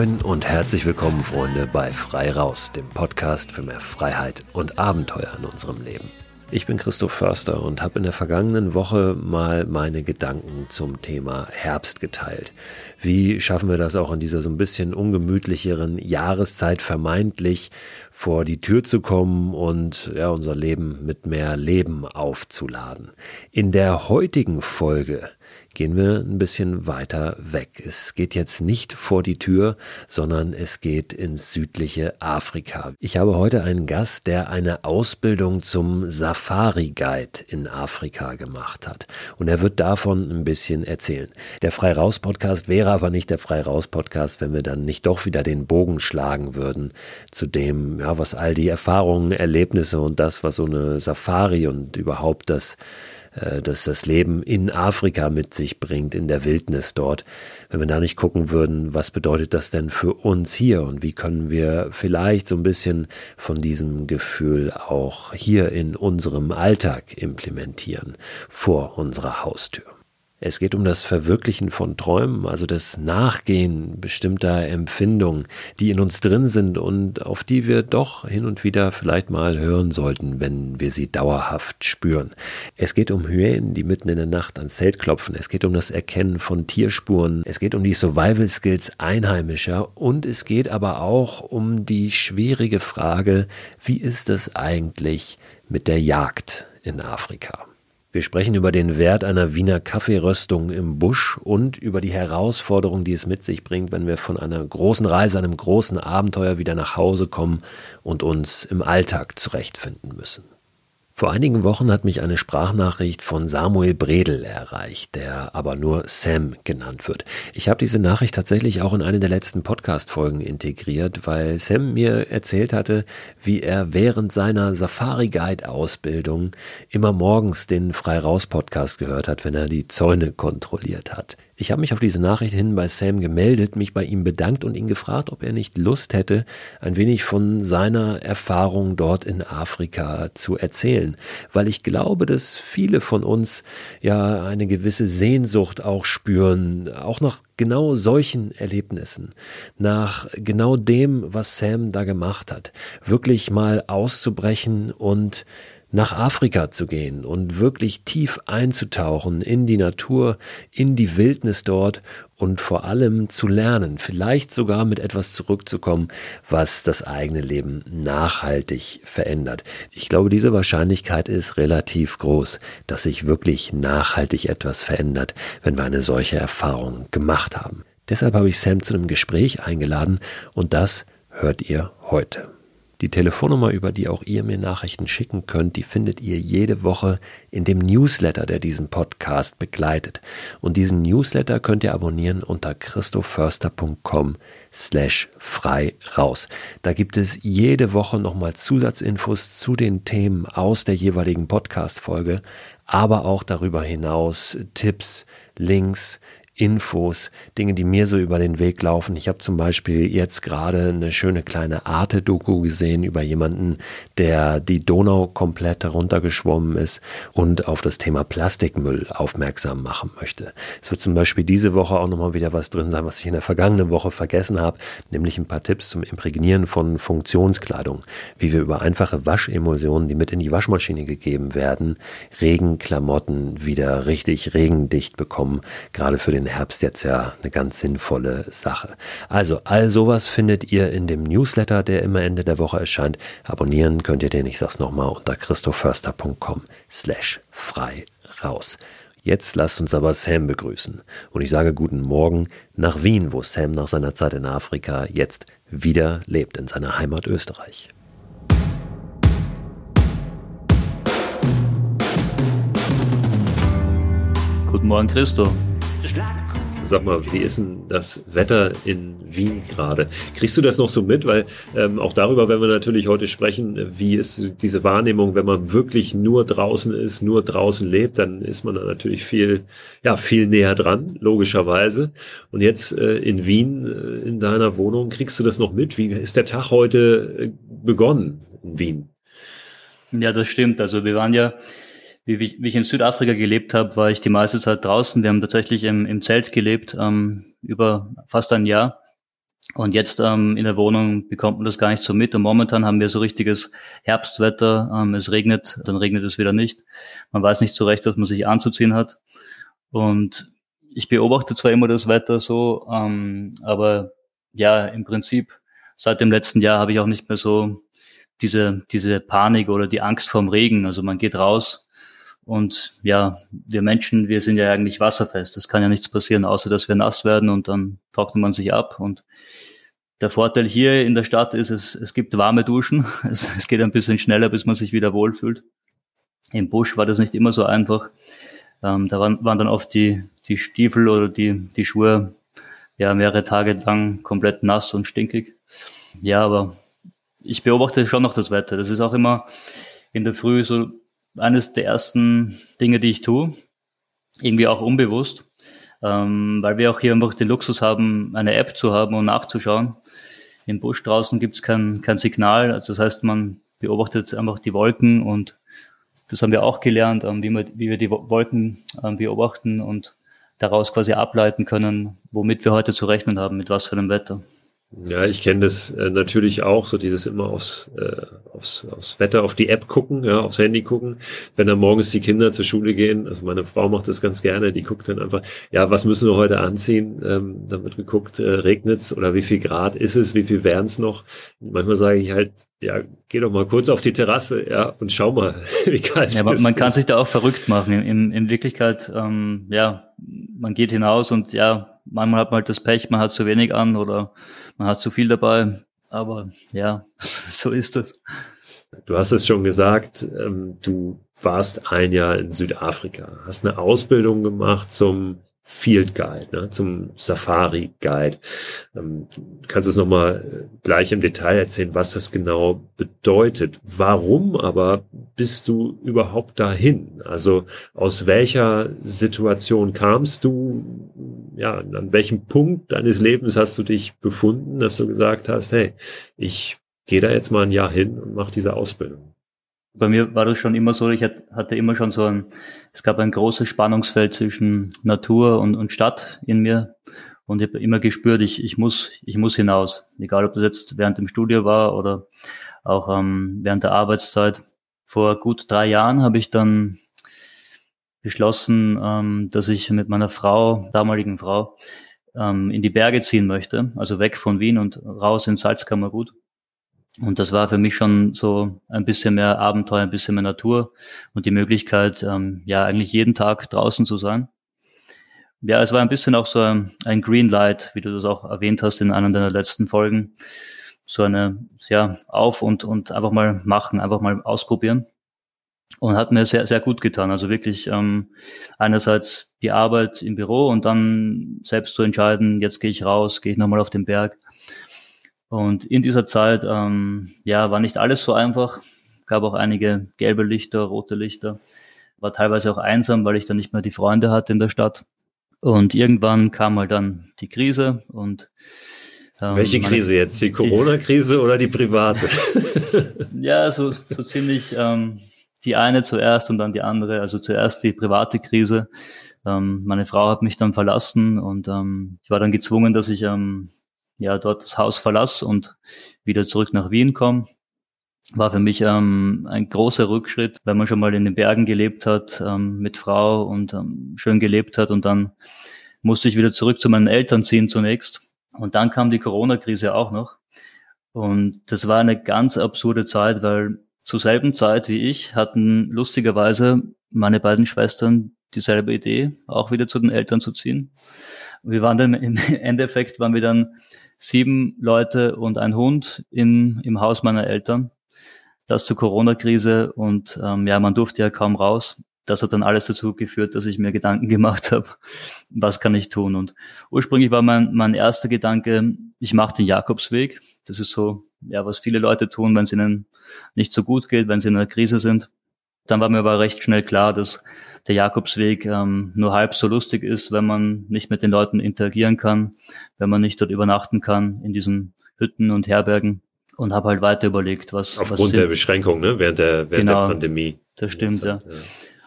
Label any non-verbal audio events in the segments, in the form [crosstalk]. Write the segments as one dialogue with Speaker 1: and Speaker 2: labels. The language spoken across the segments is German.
Speaker 1: Moin und herzlich willkommen, Freunde, bei Frei Raus, dem Podcast für mehr Freiheit und Abenteuer in unserem Leben. Ich bin Christoph Förster und habe in der vergangenen Woche mal meine Gedanken zum Thema Herbst geteilt. Wie schaffen wir das auch in dieser so ein bisschen ungemütlicheren Jahreszeit vermeintlich vor die Tür zu kommen und ja, unser Leben mit mehr Leben aufzuladen? In der heutigen Folge gehen wir ein bisschen weiter weg. Es geht jetzt nicht vor die Tür, sondern es geht ins südliche Afrika. Ich habe heute einen Gast, der eine Ausbildung zum Safari Guide in Afrika gemacht hat. Und er wird davon ein bisschen erzählen. Der Frei Raus Podcast wäre aber nicht der Frei Raus Podcast, wenn wir dann nicht doch wieder den Bogen schlagen würden zu dem, ja, was all die Erfahrungen, Erlebnisse und das, was so eine Safari und überhaupt das äh, dass das Leben in Afrika mit sich bringt, in der Wildnis dort. Wenn wir da nicht gucken würden, was bedeutet das denn für uns hier und wie können wir vielleicht so ein bisschen von diesem Gefühl auch hier in unserem Alltag implementieren, vor unserer Haustür. Es geht um das Verwirklichen von Träumen, also das Nachgehen bestimmter Empfindungen, die in uns drin sind und auf die wir doch hin und wieder vielleicht mal hören sollten, wenn wir sie dauerhaft spüren. Es geht um Hyänen, die mitten in der Nacht ans Zelt klopfen. Es geht um das Erkennen von Tierspuren. Es geht um die Survival Skills Einheimischer und es geht aber auch um die schwierige Frage, wie ist es eigentlich mit der Jagd in Afrika? Wir sprechen über den Wert einer Wiener Kaffeeröstung im Busch und über die Herausforderung, die es mit sich bringt, wenn wir von einer großen Reise, einem großen Abenteuer wieder nach Hause kommen und uns im Alltag zurechtfinden müssen. Vor einigen Wochen hat mich eine Sprachnachricht von Samuel Bredel erreicht, der aber nur Sam genannt wird. Ich habe diese Nachricht tatsächlich auch in eine der letzten Podcast-Folgen integriert, weil Sam mir erzählt hatte, wie er während seiner Safari-Guide-Ausbildung immer morgens den Frei-Raus-Podcast gehört hat, wenn er die Zäune kontrolliert hat. Ich habe mich auf diese Nachricht hin bei Sam gemeldet, mich bei ihm bedankt und ihn gefragt, ob er nicht Lust hätte, ein wenig von seiner Erfahrung dort in Afrika zu erzählen, weil ich glaube, dass viele von uns ja eine gewisse Sehnsucht auch spüren, auch nach genau solchen Erlebnissen, nach genau dem, was Sam da gemacht hat, wirklich mal auszubrechen und nach Afrika zu gehen und wirklich tief einzutauchen in die Natur, in die Wildnis dort und vor allem zu lernen, vielleicht sogar mit etwas zurückzukommen, was das eigene Leben nachhaltig verändert. Ich glaube, diese Wahrscheinlichkeit ist relativ groß, dass sich wirklich nachhaltig etwas verändert, wenn wir eine solche Erfahrung gemacht haben. Deshalb habe ich Sam zu einem Gespräch eingeladen und das hört ihr heute. Die Telefonnummer, über die auch ihr mir Nachrichten schicken könnt, die findet ihr jede Woche in dem Newsletter, der diesen Podcast begleitet. Und diesen Newsletter könnt ihr abonnieren unter christoförster.com slash frei raus. Da gibt es jede Woche nochmal Zusatzinfos zu den Themen aus der jeweiligen Podcast-Folge, aber auch darüber hinaus Tipps, Links, Infos, Dinge, die mir so über den Weg laufen. Ich habe zum Beispiel jetzt gerade eine schöne kleine Arte-Doku gesehen über jemanden, der die Donau komplett heruntergeschwommen ist und auf das Thema Plastikmüll aufmerksam machen möchte. Es wird zum Beispiel diese Woche auch nochmal wieder was drin sein, was ich in der vergangenen Woche vergessen habe, nämlich ein paar Tipps zum Imprägnieren von Funktionskleidung, wie wir über einfache Waschemulsionen, die mit in die Waschmaschine gegeben werden, Regenklamotten wieder richtig regendicht bekommen, gerade für den Herbst jetzt ja eine ganz sinnvolle Sache. Also all sowas findet ihr in dem Newsletter, der immer Ende der Woche erscheint. Abonnieren könnt ihr den, ich sag's nochmal, unter christoförster.com slash frei raus. Jetzt lasst uns aber Sam begrüßen. Und ich sage guten Morgen nach Wien, wo Sam nach seiner Zeit in Afrika jetzt wieder lebt, in seiner Heimat Österreich.
Speaker 2: Guten Morgen, Christo.
Speaker 1: Sag mal, wie ist denn das Wetter in Wien gerade? Kriegst du das noch so mit? Weil ähm, auch darüber werden wir natürlich heute sprechen. Wie ist diese Wahrnehmung, wenn man wirklich nur draußen ist, nur draußen lebt, dann ist man da natürlich viel, ja, viel näher dran, logischerweise. Und jetzt äh, in Wien, äh, in deiner Wohnung, kriegst du das noch mit? Wie ist der Tag heute äh, begonnen in Wien?
Speaker 2: Ja, das stimmt. Also wir waren ja wie, wie, wie ich in Südafrika gelebt habe, war ich die meiste Zeit draußen. Wir haben tatsächlich im, im Zelt gelebt, ähm, über fast ein Jahr. Und jetzt ähm, in der Wohnung bekommt man das gar nicht so mit. Und momentan haben wir so richtiges Herbstwetter. Ähm, es regnet, dann regnet es wieder nicht. Man weiß nicht so recht, was man sich anzuziehen hat. Und ich beobachte zwar immer das Wetter so, ähm, aber ja, im Prinzip seit dem letzten Jahr habe ich auch nicht mehr so diese, diese Panik oder die Angst vorm Regen. Also man geht raus und ja, wir Menschen, wir sind ja eigentlich wasserfest. Es kann ja nichts passieren, außer dass wir nass werden und dann trocknet man sich ab. Und der Vorteil hier in der Stadt ist, es, es gibt warme Duschen. [laughs] Es, es geht ein bisschen schneller, bis man sich wieder wohlfühlt. Im Busch war das nicht immer so einfach. Ähm, da waren, waren dann oft die, die Stiefel oder die, die Schuhe ja mehrere Tage lang komplett nass und stinkig. Ja, aber ich beobachte schon noch das Wetter. Das ist auch immer in der Früh so eines der ersten Dinge, die ich tue. Irgendwie auch unbewusst. Ähm, weil wir auch hier einfach den Luxus haben, eine App zu haben und nachzuschauen. Im Busch draußen gibt es kein, kein Signal. Also das heißt, man beobachtet einfach die Wolken und das haben wir auch gelernt, ähm, wie, wir, wie wir die Wolken ähm, beobachten und daraus quasi ableiten können, womit wir heute zu rechnen haben, mit was für einem Wetter.
Speaker 3: Ja, ich kenne das äh, natürlich auch, so dieses immer aufs, äh, aufs, aufs Wetter, auf die App gucken, ja, aufs Handy gucken. Wenn dann morgens die Kinder zur Schule gehen, also meine Frau macht das ganz gerne, die guckt dann einfach, ja, was müssen wir heute anziehen? Ähm, dann wird geguckt, äh, regnet's oder wie viel Grad ist es, wie viel wären's noch? Manchmal sage ich halt, ja, geh doch mal kurz auf die Terrasse, ja, und schau mal, [laughs] wie kalt
Speaker 2: ja,
Speaker 3: es
Speaker 2: man kann sich da auch verrückt machen. In, in Wirklichkeit, ähm, ja, man geht hinaus und ja, manchmal hat man halt das Pech, man hat zu wenig an oder man hat zu viel dabei. Aber ja, [laughs] so ist es.
Speaker 3: Du hast es schon gesagt, ähm, du warst ein Jahr in Südafrika, hast eine Ausbildung gemacht zum Field Guide, ne, zum Safari Guide. Ähm, du kannst es nochmal äh, gleich im Detail erzählen, was das genau bedeutet. Warum aber bist du überhaupt dahin? Also aus welcher Situation kamst du? Ja, an welchem Punkt deines Lebens hast du dich befunden, dass du gesagt hast, hey, ich gehe da jetzt mal ein Jahr hin und mache diese Ausbildung?
Speaker 2: Bei mir war das schon immer so, ich hatte immer schon so ein, es gab ein großes Spannungsfeld zwischen Natur und, und Stadt in mir. Und ich habe immer gespürt, ich, ich, muss, ich muss hinaus. Egal, ob das jetzt während dem Studio war oder auch ähm, während der Arbeitszeit. Vor gut drei Jahren habe ich dann beschlossen, ähm, dass ich mit meiner Frau, damaligen Frau, ähm, in die Berge ziehen möchte. Also weg von Wien und raus ins Salzkammergut. Und das war für mich schon so ein bisschen mehr Abenteuer, ein bisschen mehr Natur und die Möglichkeit, ähm, ja, eigentlich jeden Tag draußen zu sein. Ja, es war ein bisschen auch so ein, ein Green Light, wie du das auch erwähnt hast in einer deiner letzten Folgen. So eine, ja, auf und, und einfach mal machen, einfach mal ausprobieren. Und hat mir sehr, sehr gut getan. Also wirklich ähm, einerseits die Arbeit im Büro und dann selbst zu entscheiden, jetzt gehe ich raus, gehe ich nochmal auf den Berg. Und in dieser Zeit, ähm, ja, war nicht alles so einfach. Gab auch einige gelbe Lichter, rote Lichter. War teilweise auch einsam, weil ich dann nicht mehr die Freunde hatte in der Stadt. Und irgendwann kam halt dann die Krise und
Speaker 3: ähm, Welche Krise jetzt? Die Corona-Krise oder die private? [laughs]
Speaker 2: ja, so, so ziemlich ähm, die eine zuerst und dann die andere. Also zuerst die private Krise. Ähm, meine Frau hat mich dann verlassen und ähm, ich war dann gezwungen, dass ich ähm, ja dort das Haus verlasse und wieder zurück nach Wien komme. War für mich ähm, ein großer Rückschritt, wenn man schon mal in den Bergen gelebt hat, ähm, mit Frau und ähm, schön gelebt hat und dann musste ich wieder zurück zu meinen Eltern ziehen zunächst. Und dann kam die Corona-Krise auch noch. Und das war eine ganz absurde Zeit, weil zur selben Zeit wie ich hatten lustigerweise meine beiden Schwestern dieselbe Idee, auch wieder zu den Eltern zu ziehen. Wir waren dann im [laughs] Endeffekt waren wir dann sieben Leute und ein Hund in, im Haus meiner Eltern. Das zur Corona-Krise und ähm, ja, man durfte ja kaum raus. Das hat dann alles dazu geführt, dass ich mir Gedanken [laughs] gemacht habe, was kann ich tun. Und ursprünglich war mein, mein erster Gedanke, ich mache den Jakobsweg. Das ist so, ja, was viele Leute tun, wenn es ihnen nicht so gut geht, wenn sie in einer Krise sind. Dann war mir aber recht schnell klar, dass der Jakobsweg ähm, nur halb so lustig ist, wenn man nicht mit den Leuten interagieren kann, wenn man nicht dort übernachten kann in diesen Hütten und Herbergen und habe halt weiter überlegt, was
Speaker 3: aufgrund
Speaker 2: was
Speaker 3: der Beschränkung, ne, während der während genau, der Pandemie.
Speaker 2: Das stimmt, ja. ja.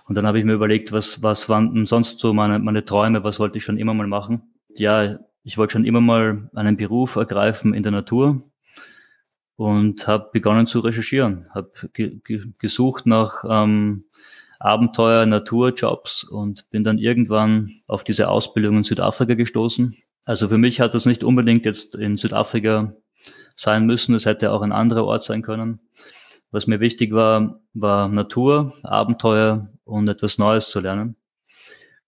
Speaker 2: Und dann habe ich mir überlegt, was was waren denn sonst so meine meine Träume, was wollte ich schon immer mal machen? Ja, ich wollte schon immer mal einen Beruf ergreifen in der Natur und habe begonnen zu recherchieren, habe ge ge gesucht nach ähm, Abenteuer, Naturjobs und bin dann irgendwann auf diese Ausbildung in Südafrika gestoßen. Also für mich hat das nicht unbedingt jetzt in Südafrika sein müssen, es hätte auch ein anderer Ort sein können. Was mir wichtig war, war Natur, Abenteuer und etwas Neues zu lernen.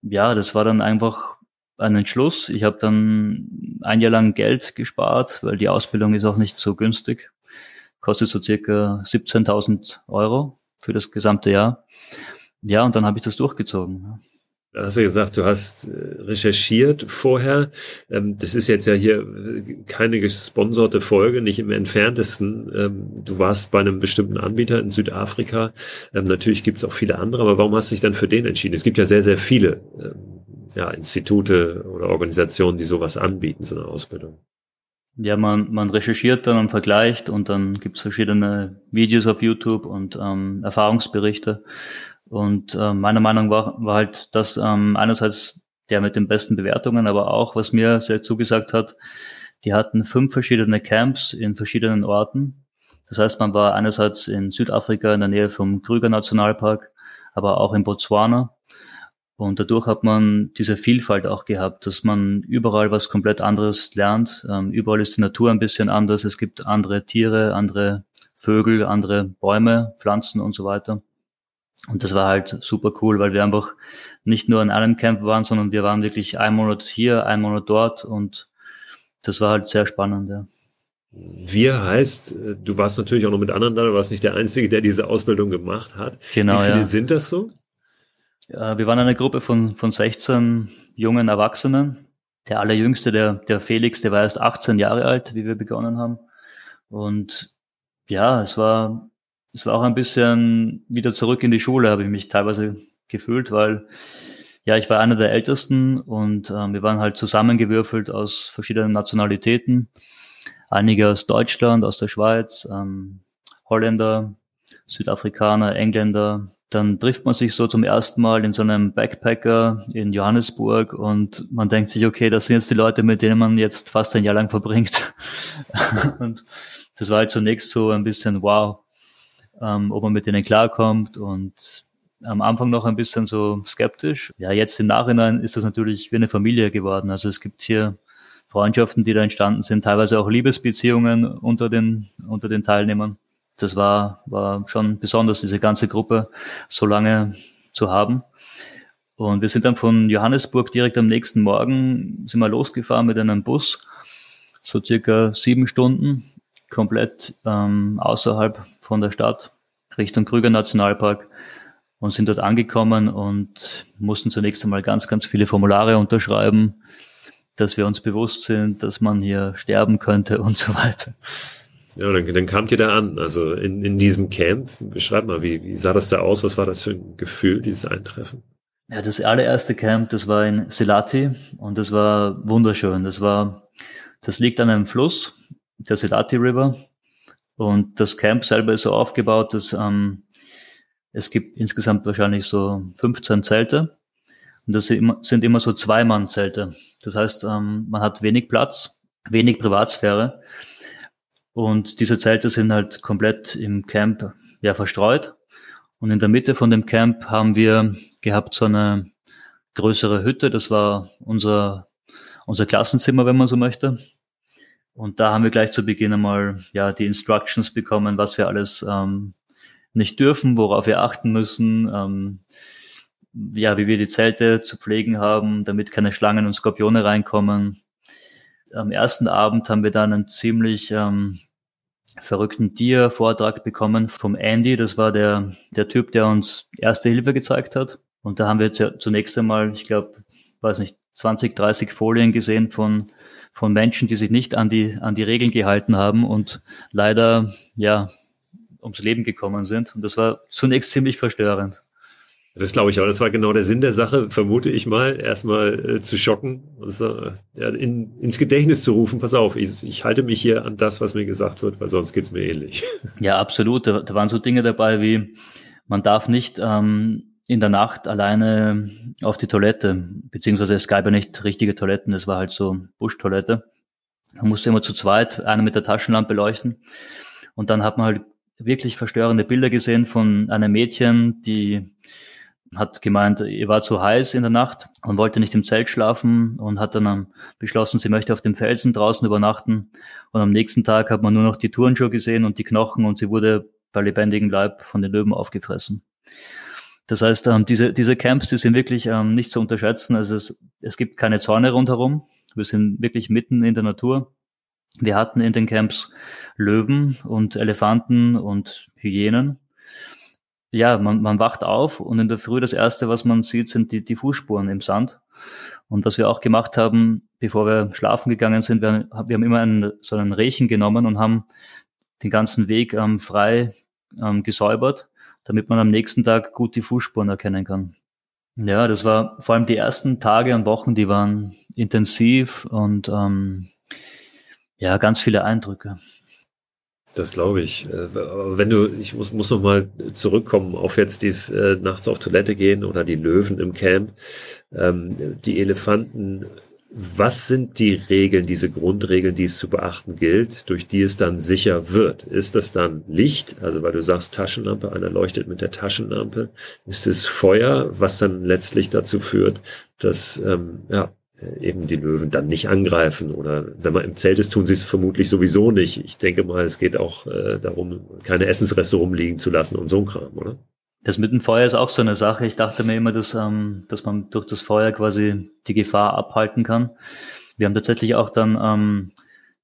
Speaker 2: Ja, das war dann einfach ein Entschluss. Ich habe dann ein Jahr lang Geld gespart, weil die Ausbildung ist auch nicht so günstig. Kostet so circa 17.000 Euro für das gesamte Jahr. Ja, und dann habe ich das durchgezogen.
Speaker 3: Da hast du gesagt, du hast äh, recherchiert vorher. Ähm, das ist jetzt ja hier äh, keine gesponserte Folge, nicht im entferntesten. Ähm, du warst bei einem bestimmten Anbieter in Südafrika. Ähm, natürlich gibt es auch viele andere, aber warum hast du dich dann für den entschieden? Es gibt ja sehr, sehr viele ja, Institute oder Organisationen, die sowas anbieten, so eine Ausbildung.
Speaker 2: Ja, man, man recherchiert dann und vergleicht und dann gibt es verschiedene Videos auf YouTube und ähm, Erfahrungsberichte. Und äh, meiner Meinung war, war halt das ähm, einerseits der mit den besten Bewertungen, aber auch, was mir sehr zugesagt hat, die hatten fünf verschiedene Camps in verschiedenen Orten. Das heißt, man war einerseits in Südafrika in der Nähe vom Krüger Nationalpark, aber auch in Botswana. Und dadurch hat man diese Vielfalt auch gehabt, dass man überall was komplett anderes lernt. Ähm, überall ist die Natur ein bisschen anders. Es gibt andere Tiere, andere Vögel, andere Bäume, Pflanzen und so weiter. Und das war halt super cool, weil wir einfach nicht nur in einem Camp waren, sondern wir waren wirklich ein Monat hier, ein Monat dort und das war halt sehr spannend, ja.
Speaker 3: Wir heißt, äh, du warst natürlich auch noch mit anderen da, du warst nicht der Einzige, der diese Ausbildung gemacht hat. Genau. Wie viele ja. sind das so?
Speaker 2: Ja, wir waren eine Gruppe von, von 16 jungen Erwachsenen. Der allerjüngste, der, der Felix, der war erst 18 Jahre alt, wie wir begonnen haben. Und ja, es war es war auch ein bisschen wieder zurück in die Schule, habe ich mich teilweise gefühlt, weil ja, ich war einer der Ältesten und ähm, wir waren halt zusammengewürfelt aus verschiedenen Nationalitäten. Einige aus Deutschland, aus der Schweiz, ähm, Holländer, Südafrikaner, Engländer. Dann trifft man sich so zum ersten Mal in so einem Backpacker in Johannesburg und man denkt sich, okay, das sind jetzt die Leute, mit denen man jetzt fast ein Jahr lang verbringt. [laughs] und das war halt zunächst so ein bisschen wow ähm, ob man mit denen klarkommt und am Anfang noch ein bisschen so skeptisch. Ja, jetzt im Nachhinein ist das natürlich wie eine Familie geworden. Also es gibt hier Freundschaften, die da entstanden sind, teilweise auch Liebesbeziehungen unter den, unter den Teilnehmern. Das war, war schon besonders, diese ganze Gruppe so lange zu haben. Und wir sind dann von Johannesburg direkt am nächsten Morgen, sind wir losgefahren mit einem Bus, so circa sieben Stunden komplett ähm, außerhalb von der Stadt Richtung Krüger Nationalpark und sind dort angekommen und mussten zunächst einmal ganz, ganz viele Formulare unterschreiben, dass wir uns bewusst sind, dass man hier sterben könnte [laughs] und so weiter.
Speaker 3: Ja, dann, dann kamt ihr da an, also in, in diesem Camp. Beschreib mal, wie, wie sah das da aus? Was war das für ein Gefühl, dieses Eintreffen?
Speaker 2: Ja, das allererste Camp, das war in Selati und das war wunderschön. Das war, das liegt an einem Fluss der Sedati River. Und das Camp selber ist so aufgebaut, dass ähm, es gibt insgesamt wahrscheinlich so 15 Zelte. Und das sind immer, so Zweimann-Zelte. Das heißt, ähm, man hat wenig Platz, wenig Privatsphäre. Und diese Zelte sind halt komplett im Camp ja, verstreut. Und in der Mitte von dem Camp haben wir gehabt so eine größere Hütte. Das war unser, unser Klassenzimmer, wenn man so möchte. Und da haben wir gleich zu Beginn einmal ja die Instructions bekommen, was wir alles ähm, nicht dürfen, worauf wir achten müssen, ähm, ja, wie wir die Zelte zu pflegen haben, damit keine Schlangen und Skorpione reinkommen. Am ersten Abend haben wir dann einen ziemlich ähm, verrückten Tier-Vortrag bekommen vom Andy. Das war der, der Typ, der uns Erste Hilfe gezeigt hat. Und da haben wir zunächst einmal, ich glaube, weiß nicht, 20, 30 Folien gesehen von von Menschen, die sich nicht an die, an die Regeln gehalten haben und leider, ja, ums Leben gekommen sind. Und das war zunächst ziemlich verstörend.
Speaker 3: Das glaube ich auch. Das war genau der Sinn der Sache, vermute ich mal, erstmal äh, zu schocken und äh, in, ins Gedächtnis zu rufen, pass auf, ich, ich, halte mich hier an das, was mir gesagt wird, weil sonst geht's mir ähnlich.
Speaker 2: Ja, absolut. Da, da waren so Dinge dabei wie, man darf nicht ähm, in der Nacht alleine auf die Toilette, beziehungsweise es gab ja nicht richtige Toiletten, es war halt so Buschtoilette. Man musste immer zu zweit, einer mit der Taschenlampe leuchten. Und dann hat man halt wirklich verstörende Bilder gesehen von einem Mädchen, die hat gemeint, ihr war zu heiß in der Nacht und wollte nicht im Zelt schlafen und hat dann beschlossen, sie möchte auf dem Felsen draußen übernachten. Und am nächsten Tag hat man nur noch die Turnschuhe gesehen und die Knochen und sie wurde bei lebendigem Leib von den Löwen aufgefressen. Das heißt, ähm, diese, diese Camps, die sind wirklich ähm, nicht zu unterschätzen. Also es, es gibt keine Zäune rundherum. Wir sind wirklich mitten in der Natur. Wir hatten in den Camps Löwen und Elefanten und Hyänen. Ja, man, man wacht auf und in der Früh das Erste, was man sieht, sind die, die Fußspuren im Sand. Und was wir auch gemacht haben, bevor wir schlafen gegangen sind, wir, wir haben immer einen, so einen Rechen genommen und haben den ganzen Weg ähm, frei ähm, gesäubert damit man am nächsten Tag gut die Fußspuren erkennen kann. Ja, das war vor allem die ersten Tage und Wochen, die waren intensiv und ähm, ja, ganz viele Eindrücke.
Speaker 3: Das glaube ich. Äh, wenn du, ich muss, muss noch mal zurückkommen auf jetzt dies äh, nachts auf Toilette gehen oder die Löwen im Camp. Ähm, die Elefanten was sind die Regeln, diese Grundregeln, die es zu beachten gilt, durch die es dann sicher wird? Ist das dann Licht, also weil du sagst Taschenlampe, einer leuchtet mit der Taschenlampe? Ist es Feuer, was dann letztlich dazu führt, dass ähm, ja, eben die Löwen dann nicht angreifen? Oder wenn man im Zelt ist, tun sie es vermutlich sowieso nicht. Ich denke mal, es geht auch äh, darum, keine Essensreste rumliegen zu lassen und so ein Kram, oder?
Speaker 2: Das mit dem Feuer ist auch so eine Sache. Ich dachte mir immer, dass, ähm, dass man durch das Feuer quasi die Gefahr abhalten kann. Wir haben tatsächlich auch dann ähm,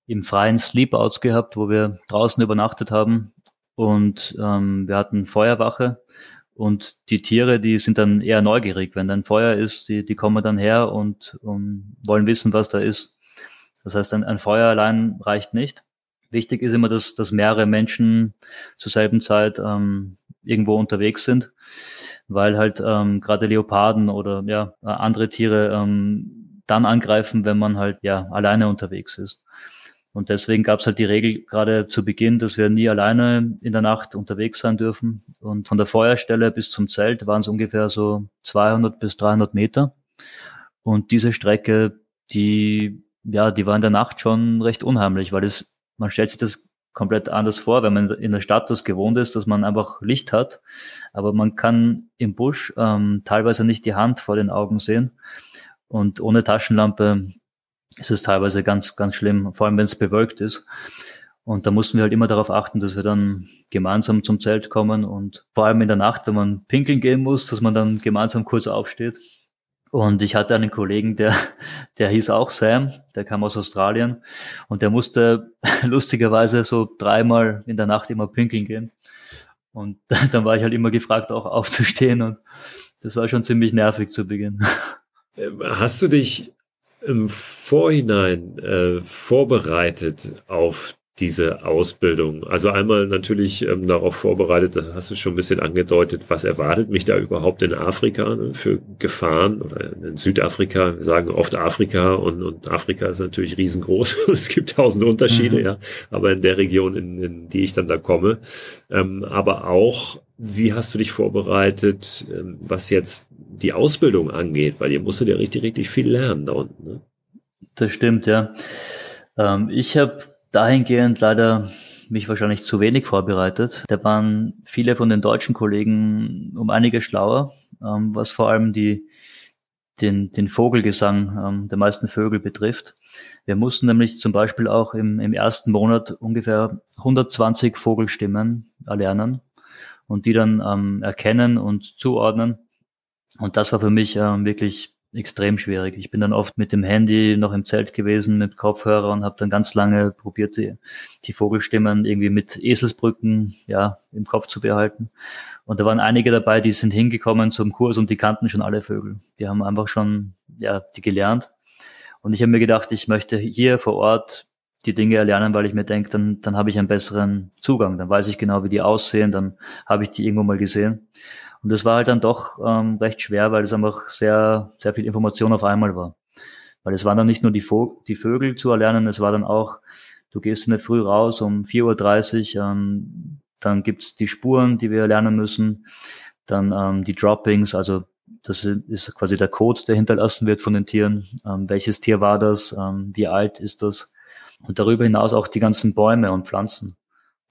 Speaker 2: im freien Sleepouts gehabt, wo wir draußen übernachtet haben und ähm, wir hatten Feuerwache und die Tiere, die sind dann eher neugierig. Wenn da ein Feuer ist, die, die kommen dann her und, und wollen wissen, was da ist. Das heißt, ein, ein Feuer allein reicht nicht. Wichtig ist immer, dass, dass mehrere Menschen zur selben Zeit ähm, irgendwo unterwegs sind, weil halt ähm, gerade Leoparden oder ja andere Tiere ähm, dann angreifen, wenn man halt ja alleine unterwegs ist. Und deswegen gab es halt die Regel gerade zu Beginn, dass wir nie alleine in der Nacht unterwegs sein dürfen. Und von der Feuerstelle bis zum Zelt waren es ungefähr so 200 bis 300 Meter. Und diese Strecke, die, ja, die war in der Nacht schon recht unheimlich, weil es, man stellt sich das komplett anders vor, wenn man in der Stadt das gewohnt ist, dass man einfach Licht hat. Aber man kann im Busch ähm, teilweise nicht die Hand vor den Augen sehen. Und ohne Taschenlampe ist es teilweise ganz, ganz schlimm, vor allem wenn es bewölkt ist. Und da mussten wir halt immer darauf achten, dass wir dann gemeinsam zum Zelt kommen und vor allem in der Nacht, wenn man pinkeln gehen muss, dass man dann gemeinsam kurz aufsteht und ich hatte einen Kollegen, der, [laughs] der hieß auch Sam, der kam aus Australien und der musste [laughs] lustigerweise so dreimal in der Nacht immer pinkeln gehen. Und [laughs] dann war ich halt immer gefragt, auch aufzustehen und das war schon ziemlich nervig zu Beginn.
Speaker 3: Ähm, hast du dich im Vorhinein äh, vorbereitet auf diese Ausbildung? Also einmal natürlich ähm, darauf vorbereitet, da hast du schon ein bisschen angedeutet, was erwartet mich da überhaupt in Afrika ne, für Gefahren oder in Südafrika. Wir sagen oft Afrika und, und Afrika ist natürlich riesengroß [laughs] und es gibt tausende Unterschiede, mhm. ja. Aber in der Region, in, in die ich dann da komme, ähm, aber auch, wie hast du dich vorbereitet, ähm, was jetzt die Ausbildung angeht? Weil ihr musstet ja richtig, richtig viel lernen da unten. Ne?
Speaker 2: Das stimmt, ja. Ähm, ich habe dahingehend leider mich wahrscheinlich zu wenig vorbereitet. Da waren viele von den deutschen Kollegen um einige schlauer, ähm, was vor allem die, den, den Vogelgesang ähm, der meisten Vögel betrifft. Wir mussten nämlich zum Beispiel auch im, im ersten Monat ungefähr 120 Vogelstimmen erlernen und die dann ähm, erkennen und zuordnen. Und das war für mich ähm, wirklich extrem schwierig. Ich bin dann oft mit dem Handy noch im Zelt gewesen, mit Kopfhörer und habe dann ganz lange probiert, die, die Vogelstimmen irgendwie mit Eselsbrücken ja im Kopf zu behalten. Und da waren einige dabei, die sind hingekommen zum Kurs und die kannten schon alle Vögel. Die haben einfach schon ja die gelernt. Und ich habe mir gedacht, ich möchte hier vor Ort die Dinge erlernen, weil ich mir denke, dann, dann habe ich einen besseren Zugang. Dann weiß ich genau, wie die aussehen, dann habe ich die irgendwo mal gesehen. Und das war halt dann doch ähm, recht schwer, weil es einfach sehr, sehr viel Information auf einmal war. Weil es waren dann nicht nur die, Vo die Vögel zu erlernen, es war dann auch, du gehst in der Früh raus um 4.30 Uhr, ähm, dann gibt's die Spuren, die wir lernen müssen. Dann ähm, die Droppings, also das ist quasi der Code, der hinterlassen wird von den Tieren. Ähm, welches Tier war das? Ähm, wie alt ist das? Und darüber hinaus auch die ganzen Bäume und Pflanzen.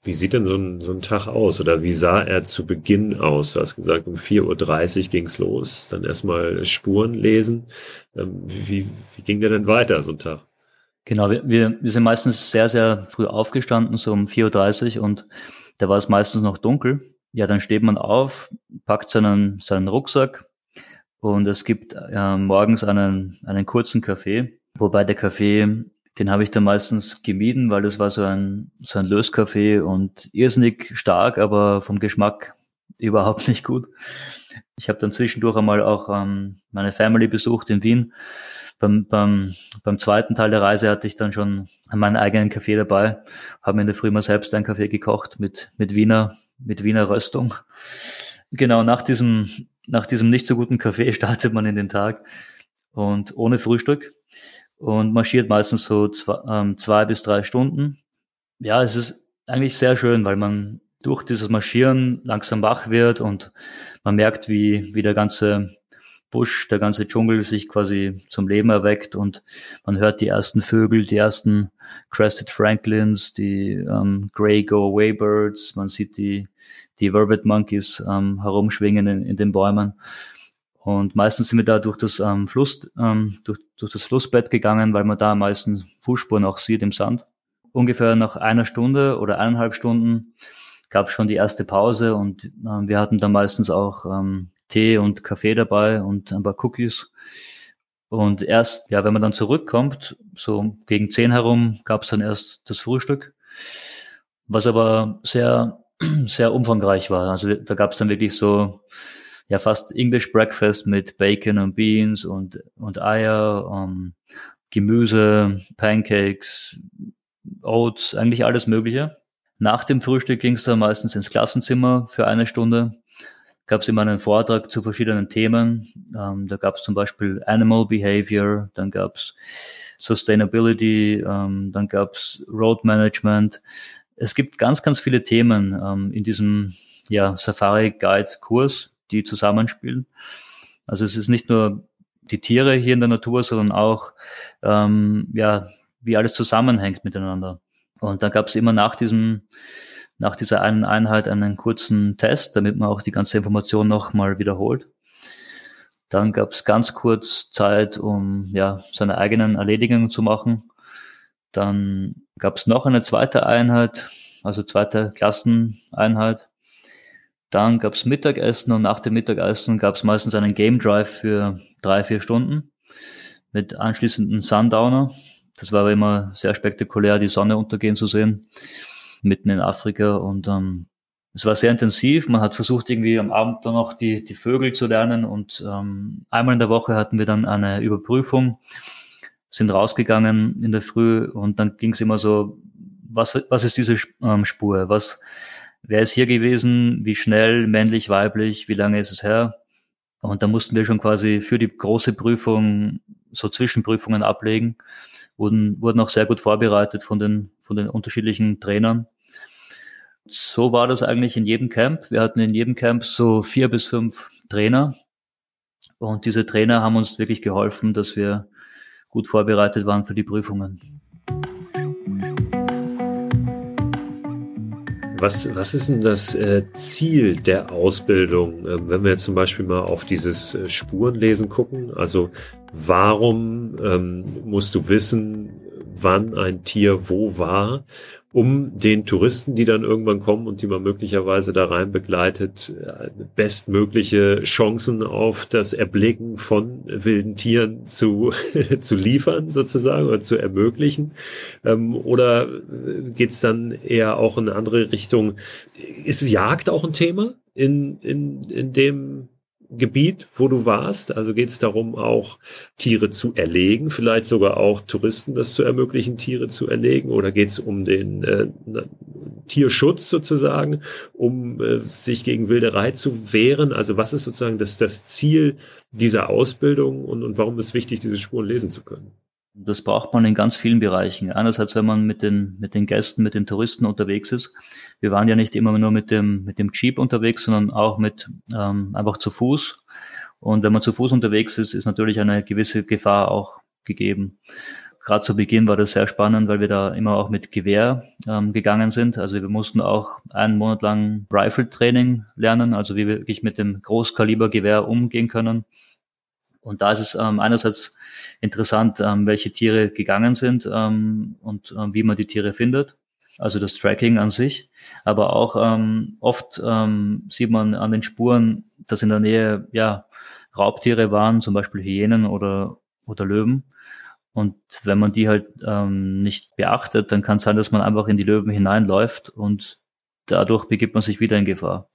Speaker 3: Wie sieht denn so ein, so ein Tag aus oder wie sah er zu Beginn aus? Du hast gesagt, um 4.30 Uhr ging's los, dann erstmal Spuren lesen. Ähm, wie, wie ging der denn weiter, so ein Tag?
Speaker 2: Genau, wir, wir, wir sind meistens sehr, sehr früh aufgestanden, so um 4.30 Uhr und da war es meistens noch dunkel. Ja, dann steht man auf, packt seinen, seinen Rucksack und es gibt äh, morgens einen, einen kurzen Kaffee, wobei der Kaffee den habe ich dann meistens gemieden, weil das war so ein, so ein Löskaffee und irrsinnig stark, aber vom Geschmack [laughs] überhaupt nicht gut. Ich habe dann zwischendurch einmal auch ähm, meine Family besucht in Wien. Beim, beim, beim zweiten Teil der Reise hatte ich dann schon meinen eigenen Kaffee dabei, habe mir in der Früh mal selbst einen Kaffee gekocht mit, mit Wiener, mit Wiener Röstung. Genau, nach diesem, nach diesem nicht so guten Kaffee [laughs] startet man in den Tag und ohne Frühstück und marschiert meistens so zwei, ähm, zwei bis drei Stunden. Ja, es ist eigentlich sehr schön, weil man durch dieses Marschieren langsam wach wird und man merkt, wie, wie der ganze Busch, der ganze Dschungel sich quasi zum Leben erweckt und man hört die ersten Vögel, die ersten Crested Franklins, die ähm, Grey Go Away Birds, man sieht die, die Vervet Monkeys ähm, herumschwingen in, in den Bäumen. Und meistens sind wir da durch das ähm, Fluss, ähm, durch, durch das Flussbett gegangen, weil man da am meisten Fußspuren auch sieht im Sand. Ungefähr nach einer Stunde oder eineinhalb Stunden gab es schon die erste Pause und ähm, wir hatten dann meistens auch ähm, Tee und Kaffee dabei und ein paar Cookies. Und erst, ja, wenn man dann zurückkommt, so gegen zehn herum, gab es dann erst das Frühstück, was aber sehr, [clears throat] sehr umfangreich war. Also da gab es dann wirklich so ja fast English Breakfast mit Bacon und Beans und, und Eier, um, Gemüse, Pancakes, Oats, eigentlich alles Mögliche. Nach dem Frühstück ging es dann meistens ins Klassenzimmer für eine Stunde. Gab es immer einen Vortrag zu verschiedenen Themen. Ähm, da gab es zum Beispiel Animal Behavior, dann gab es Sustainability, ähm, dann gab es Road Management. Es gibt ganz, ganz viele Themen ähm, in diesem ja, Safari Guide Kurs die zusammenspielen. Also es ist nicht nur die Tiere hier in der Natur, sondern auch ähm, ja, wie alles zusammenhängt miteinander. Und da gab es immer nach diesem, nach dieser einen Einheit einen kurzen Test, damit man auch die ganze Information nochmal wiederholt. Dann gab es ganz kurz Zeit, um ja seine eigenen Erledigungen zu machen. Dann gab es noch eine zweite Einheit, also zweite Klasseneinheit. Dann gab's Mittagessen und nach dem Mittagessen gab's meistens einen Game Drive für drei, vier Stunden mit anschließenden Sundowner. Das war aber immer sehr spektakulär, die Sonne untergehen zu sehen, mitten in Afrika. Und ähm, es war sehr intensiv. Man hat versucht, irgendwie am Abend dann noch die, die Vögel zu lernen. Und ähm, einmal in der Woche hatten wir dann eine Überprüfung, sind rausgegangen in der Früh und dann ging's immer so, was, was ist diese ähm, Spur? Was, wer ist hier gewesen, wie schnell, männlich, weiblich, wie lange ist es her? Und da mussten wir schon quasi für die große Prüfung so Zwischenprüfungen ablegen, wurden, wurden auch sehr gut vorbereitet von den, von den unterschiedlichen Trainern. So war das eigentlich in jedem Camp. Wir hatten in jedem Camp so vier bis fünf Trainer. Und diese Trainer haben uns wirklich geholfen, dass wir gut vorbereitet waren für die Prüfungen.
Speaker 3: Was, was ist denn das äh, Ziel der Ausbildung, äh, wenn wir jetzt zum Beispiel mal auf dieses äh, Spurenlesen gucken? Also warum ähm, musst du wissen, wann ein Tier wo war um den Touristen, die dann irgendwann kommen und die man möglicherweise da rein begleitet, äh, bestmögliche Chancen auf das Erblicken von wilden Tieren zu, [laughs] zu liefern sozusagen oder zu ermöglichen? Ähm, oder geht's dann eher auch in eine andere Richtung? Ist Jagd auch ein Thema in, in, in dem Gebiet, wo du warst? Also geht es darum, auch Tiere zu erlegen, vielleicht sogar auch Touristen das zu ermöglichen, Tiere zu erlegen? Oder geht es um den äh, Tierschutz sozusagen, um äh, sich gegen Wilderei zu wehren? Also was ist sozusagen das, das Ziel dieser Ausbildung und, und warum ist wichtig, diese Spuren lesen zu können?
Speaker 2: Das braucht man in ganz vielen Bereichen. Einerseits, wenn man mit den, mit den Gästen, mit den Touristen unterwegs ist. Wir waren ja nicht immer nur mit dem, mit dem Jeep unterwegs, sondern auch mit ähm, einfach zu Fuß. Und wenn man zu Fuß unterwegs ist, ist natürlich eine gewisse Gefahr auch gegeben. Gerade zu Beginn war das sehr spannend, weil wir da immer auch mit Gewehr ähm, gegangen sind. Also wir mussten auch einen Monat lang Rifle-Training lernen, also wie wir wirklich mit dem Großkalibergewehr umgehen können. Und da ist es ähm, einerseits interessant, ähm, welche Tiere gegangen sind ähm, und ähm, wie man die Tiere findet. Also das Tracking an sich. Aber auch ähm, oft ähm, sieht man an den Spuren, dass in der Nähe ja Raubtiere waren, zum Beispiel Hyänen oder, oder Löwen. Und wenn man die halt nicht beachtet, dann kann es sein, dass man einfach in die Löwen hineinläuft und dadurch begibt man sich wieder in Gefahr.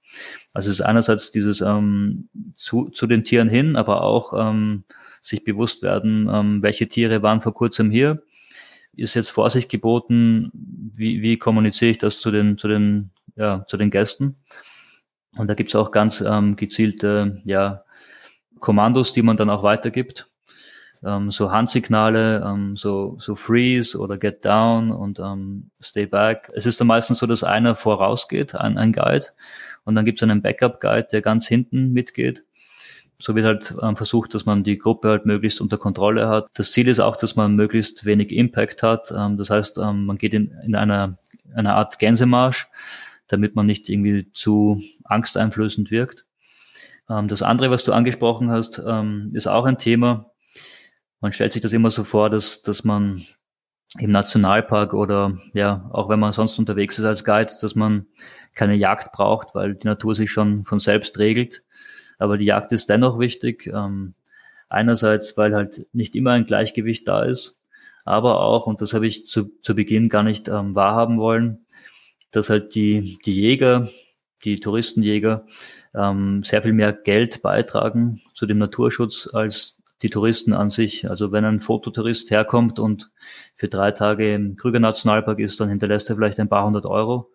Speaker 2: Also es ist einerseits dieses ähm, zu, zu den Tieren hin, aber auch ähm, sich bewusst werden, ähm, welche Tiere waren vor kurzem hier. Ist jetzt Vorsicht geboten, wie, wie kommuniziere ich das zu den, zu den, ja, zu den Gästen? Und da gibt es auch ganz ähm, gezielte ja, Kommandos, die man dann auch weitergibt ähm, so Handsignale, ähm, so, so Freeze oder Get Down und ähm, Stay Back. Es ist dann meistens so, dass einer vorausgeht, ein, ein Guide, und dann gibt es einen Backup-Guide, der ganz hinten mitgeht. So wird halt ähm, versucht, dass man die Gruppe halt möglichst unter Kontrolle hat. Das Ziel ist auch, dass man möglichst wenig Impact hat. Ähm, das heißt, ähm, man geht in, in einer, einer Art Gänsemarsch, damit man nicht irgendwie zu angsteinflößend wirkt. Ähm, das andere, was du angesprochen hast, ähm, ist auch ein Thema, man stellt sich das immer so vor, dass, dass man im Nationalpark oder ja, auch wenn man sonst unterwegs ist als Guide, dass man keine Jagd braucht, weil die Natur sich schon von selbst regelt. Aber die Jagd ist dennoch wichtig. Ähm, einerseits, weil halt nicht immer ein Gleichgewicht da ist, aber auch, und das habe ich zu, zu Beginn gar nicht ähm, wahrhaben wollen, dass halt die, die Jäger, die Touristenjäger, ähm, sehr viel mehr Geld beitragen zu dem Naturschutz als die Touristen an sich. Also wenn ein Fototourist herkommt und für drei Tage im Krüger Nationalpark ist, dann hinterlässt er vielleicht ein paar hundert Euro.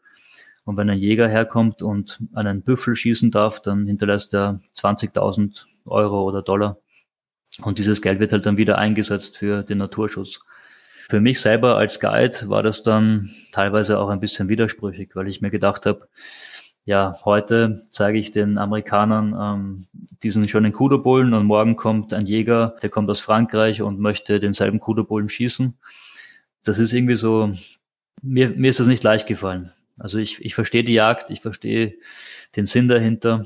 Speaker 2: Und wenn ein Jäger herkommt und einen Büffel schießen darf, dann hinterlässt er 20.000 Euro oder Dollar. Und dieses Geld wird halt dann wieder eingesetzt für den Naturschutz. Für mich selber als Guide war das dann teilweise auch ein bisschen widersprüchig, weil ich mir gedacht habe, ja, heute zeige ich den Amerikanern ähm, diesen schönen Kudobullen und morgen kommt ein Jäger, der kommt aus Frankreich und möchte denselben Kudobullen schießen. Das ist irgendwie so, mir, mir ist das nicht leicht gefallen. Also ich, ich verstehe die Jagd, ich verstehe den Sinn dahinter.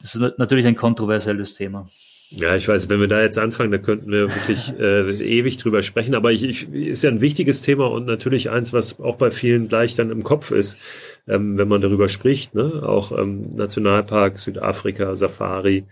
Speaker 2: Das ist natürlich ein kontroversielles Thema.
Speaker 3: Ja, ich weiß, wenn wir da jetzt anfangen, da könnten wir wirklich [laughs] äh, ewig drüber sprechen. Aber ich, ich, ist ja ein wichtiges Thema und natürlich eins, was auch bei vielen gleich dann im Kopf ist, ähm, wenn man darüber spricht. Ne? Auch ähm, Nationalpark, Südafrika, Safari,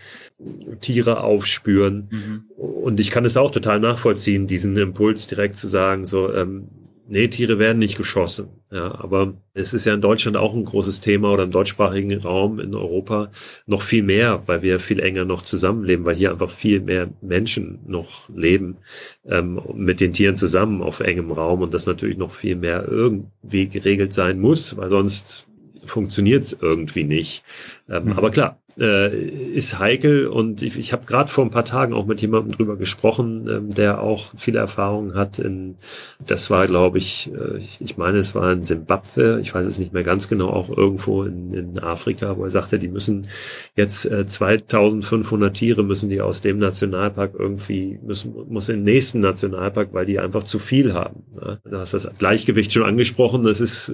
Speaker 3: Tiere aufspüren. Mhm. Und ich kann es auch total nachvollziehen, diesen Impuls direkt zu sagen, so, ähm, Nee, Tiere werden nicht geschossen. Ja, aber es ist ja in Deutschland auch ein großes Thema oder im deutschsprachigen Raum in Europa noch viel mehr, weil wir viel enger noch zusammenleben, weil hier einfach viel mehr Menschen noch leben ähm, mit den Tieren zusammen auf engem Raum und das natürlich noch viel mehr irgendwie geregelt sein muss, weil sonst funktioniert es irgendwie nicht. Ähm, mhm. Aber klar, äh, ist heikel und ich, ich habe gerade vor ein paar Tagen auch mit jemandem drüber gesprochen, ähm, der auch viele Erfahrungen hat in, das war glaube ich, äh, ich meine es war in Simbabwe, ich weiß es nicht mehr ganz genau, auch irgendwo in, in Afrika, wo er sagte, die müssen jetzt äh, 2500 Tiere müssen die aus dem Nationalpark irgendwie, müssen, muss in den nächsten Nationalpark, weil die einfach zu viel haben. Ne? Da hast das Gleichgewicht schon angesprochen, das ist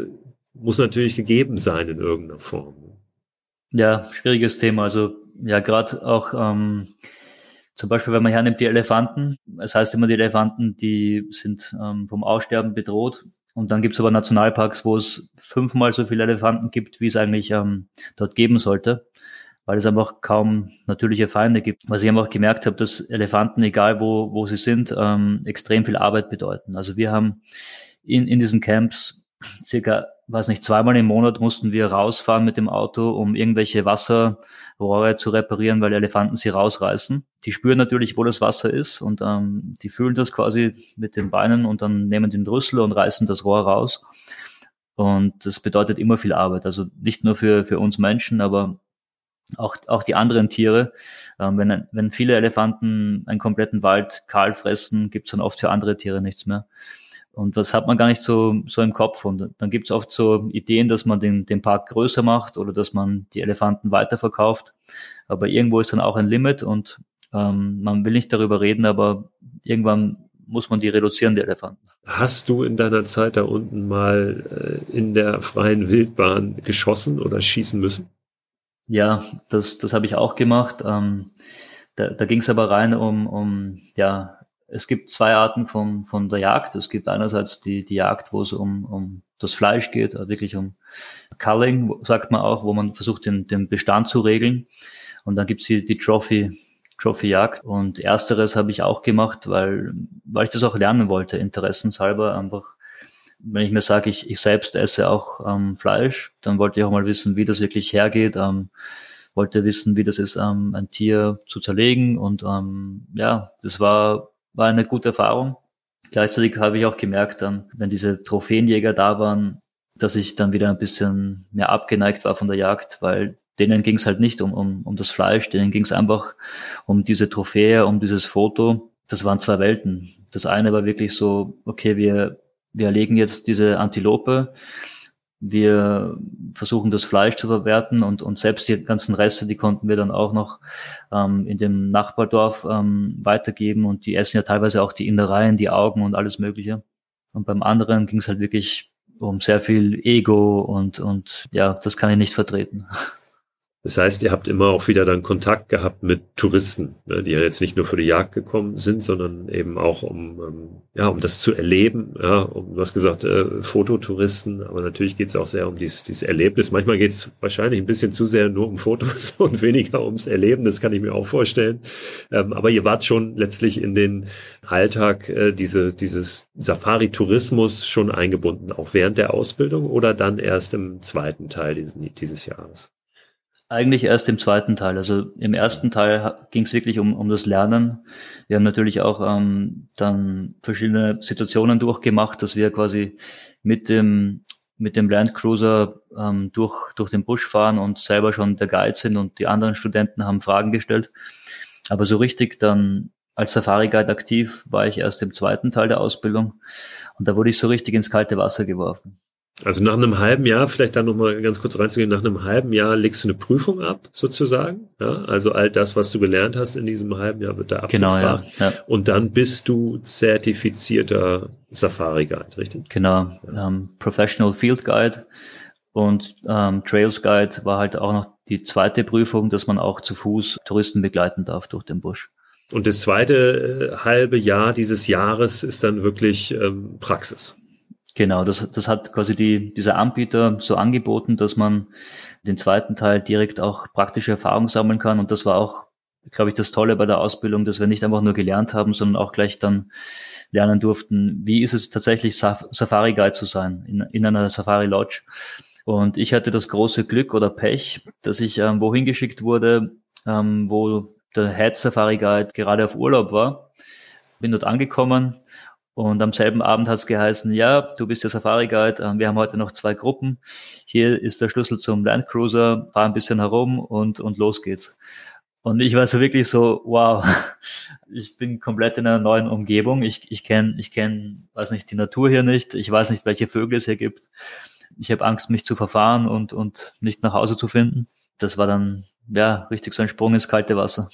Speaker 3: muss natürlich gegeben sein in irgendeiner Form.
Speaker 2: Ja, schwieriges Thema. Also ja, gerade auch ähm, zum Beispiel, wenn man hernimmt die Elefanten, es heißt immer, die Elefanten, die sind ähm, vom Aussterben bedroht. Und dann gibt es aber Nationalparks, wo es fünfmal so viele Elefanten gibt, wie es eigentlich ähm, dort geben sollte, weil es einfach kaum natürliche Feinde gibt. Was ich einfach gemerkt habe, dass Elefanten, egal wo, wo sie sind, ähm, extrem viel Arbeit bedeuten. Also wir haben in, in diesen Camps circa weiß nicht, zweimal im Monat mussten wir rausfahren mit dem Auto, um irgendwelche Wasserrohre zu reparieren, weil Elefanten sie rausreißen. Die spüren natürlich, wo das Wasser ist und ähm, die fühlen das quasi mit den Beinen und dann nehmen den Rüssel und reißen das Rohr raus. Und das bedeutet immer viel Arbeit. Also nicht nur für, für uns Menschen, aber auch, auch die anderen Tiere. Ähm, wenn, wenn viele Elefanten einen kompletten Wald kahl fressen, gibt es dann oft für andere Tiere nichts mehr. Und das hat man gar nicht so, so im Kopf. Und dann gibt es oft so Ideen, dass man den, den Park größer macht oder dass man die Elefanten weiterverkauft. Aber irgendwo ist dann auch ein Limit und ähm, man will nicht darüber reden, aber irgendwann muss man die reduzieren, die Elefanten.
Speaker 3: Hast du in deiner Zeit da unten mal äh, in der freien Wildbahn geschossen oder schießen müssen?
Speaker 2: Ja, das, das habe ich auch gemacht. Ähm, da da ging es aber rein um, um, ja, es gibt zwei Arten von, von der Jagd. Es gibt einerseits die, die Jagd, wo es um, um das Fleisch geht, also wirklich um Culling, sagt man auch, wo man versucht, den, den Bestand zu regeln. Und dann gibt's die, die Trophy, Trophy-Jagd. Und ersteres habe ich auch gemacht, weil, weil ich das auch lernen wollte, interessenshalber einfach. Wenn ich mir sage, ich, ich selbst esse auch ähm, Fleisch, dann wollte ich auch mal wissen, wie das wirklich hergeht. Ähm, wollte wissen, wie das ist, ähm, ein Tier zu zerlegen. Und ähm, ja, das war, war eine gute Erfahrung. Gleichzeitig habe ich auch gemerkt, dann, wenn diese Trophäenjäger da waren, dass ich dann wieder ein bisschen mehr abgeneigt war von der Jagd, weil denen ging es halt nicht um, um, um das Fleisch, denen ging es einfach um diese Trophäe, um dieses Foto. Das waren zwei Welten. Das eine war wirklich so, okay, wir, wir erlegen jetzt diese Antilope, wir versuchen das Fleisch zu verwerten und, und selbst die ganzen Reste, die konnten wir dann auch noch ähm, in dem Nachbardorf ähm, weitergeben und die essen ja teilweise auch die Innereien, die Augen und alles Mögliche. Und beim anderen ging es halt wirklich um sehr viel Ego und, und ja, das kann ich nicht vertreten. [laughs]
Speaker 3: Das heißt, ihr habt immer auch wieder dann Kontakt gehabt mit Touristen, ne, die ja jetzt nicht nur für die Jagd gekommen sind, sondern eben auch um, ähm, ja, um das zu erleben. Ja, um, du hast gesagt, äh, Fototouristen, aber natürlich geht es auch sehr um dieses, dieses Erlebnis. Manchmal geht es wahrscheinlich ein bisschen zu sehr nur um Fotos [laughs] und weniger ums Erleben, das kann ich mir auch vorstellen. Ähm, aber ihr wart schon letztlich in den Alltag äh, diese, dieses Safari-Tourismus schon eingebunden, auch während der Ausbildung oder dann erst im zweiten Teil dieses, dieses Jahres?
Speaker 2: Eigentlich erst im zweiten Teil. Also im ersten Teil ging es wirklich um, um das Lernen. Wir haben natürlich auch ähm, dann verschiedene Situationen durchgemacht, dass wir quasi mit dem mit dem Landcruiser ähm, durch, durch den Busch fahren und selber schon der Guide sind und die anderen Studenten haben Fragen gestellt. Aber so richtig dann als Safari Guide aktiv war ich erst im zweiten Teil der Ausbildung und da wurde ich so richtig ins kalte Wasser geworfen.
Speaker 3: Also nach einem halben Jahr, vielleicht dann nochmal ganz kurz reinzugehen, nach einem halben Jahr legst du eine Prüfung ab, sozusagen. Ja, also all das, was du gelernt hast in diesem halben Jahr, wird da abgefragt. Genau, ja, ja. Und dann bist du zertifizierter Safari Guide, richtig?
Speaker 2: Genau, um, ähm, Professional Field Guide und um, ähm, Trails Guide war halt auch noch die zweite Prüfung, dass man auch zu Fuß Touristen begleiten darf durch den Busch.
Speaker 3: Und das zweite äh, halbe Jahr dieses Jahres ist dann wirklich ähm, Praxis.
Speaker 2: Genau, das, das hat quasi die, dieser Anbieter so angeboten, dass man den zweiten Teil direkt auch praktische Erfahrung sammeln kann. Und das war auch, glaube ich, das Tolle bei der Ausbildung, dass wir nicht einfach nur gelernt haben, sondern auch gleich dann lernen durften, wie ist es tatsächlich Safari Guide zu sein in, in einer Safari Lodge. Und ich hatte das große Glück oder Pech, dass ich ähm, wohin geschickt wurde, ähm, wo der Head Safari Guide gerade auf Urlaub war. Bin dort angekommen und am selben Abend hat es geheißen, ja, du bist der Safari Guide, ähm, wir haben heute noch zwei Gruppen. Hier ist der Schlüssel zum Landcruiser, fahr ein bisschen herum und, und los geht's. Und ich war so wirklich so, wow, [laughs] ich bin komplett in einer neuen Umgebung. Ich, ich kenne, ich kenn, weiß nicht, die Natur hier nicht. Ich weiß nicht, welche Vögel es hier gibt. Ich habe Angst, mich zu verfahren und, und nicht nach Hause zu finden. Das war dann, ja, richtig so ein Sprung ins kalte Wasser.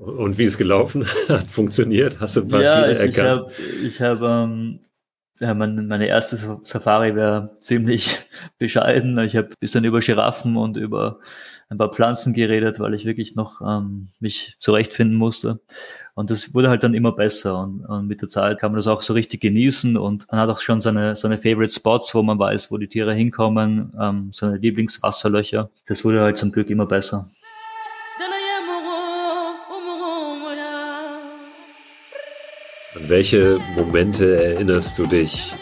Speaker 3: Und wie ist gelaufen? [laughs] Hat funktioniert? Hast du ein paar ja, Tiere
Speaker 2: ich, erkannt? Ich habe, ich hab, ähm, ja, meine, meine erste Safari wäre ziemlich [laughs] bescheiden. Ich habe bisschen über Giraffen und über ein paar Pflanzen geredet, weil ich wirklich noch ähm, mich zurechtfinden musste. Und das wurde halt dann immer besser. Und, und mit der Zeit kann man das auch so richtig genießen und man hat auch schon seine, seine Favorite Spots, wo man weiß, wo die Tiere hinkommen, ähm, seine Lieblingswasserlöcher. Das wurde halt zum Glück immer besser.
Speaker 3: An welche Momente erinnerst du dich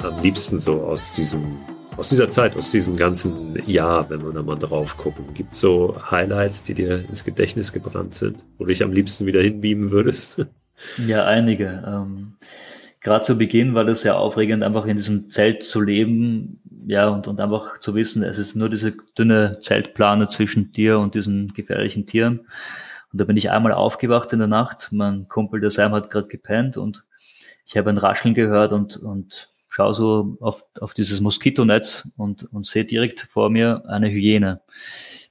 Speaker 3: äh, am liebsten so aus diesem, aus dieser Zeit, aus diesem ganzen Jahr, wenn wir da mal drauf gucken? Gibt es so Highlights, die dir ins Gedächtnis gebrannt sind, wo du dich am liebsten wieder hinbeamen würdest? [laughs]
Speaker 2: Ja, einige. Ähm, Gerade zu Beginn war das sehr aufregend, einfach in diesem Zelt zu leben, ja, und, und einfach zu wissen, es ist nur diese dünne Zeltplane zwischen dir und diesen gefährlichen Tieren. Und da bin ich einmal aufgewacht in der Nacht. Mein Kumpel, der Sam, hat gerade gepennt und ich habe ein Rascheln gehört und, und schaue so auf, auf dieses Moskitonetz und, und sehe direkt vor mir eine Hyäne.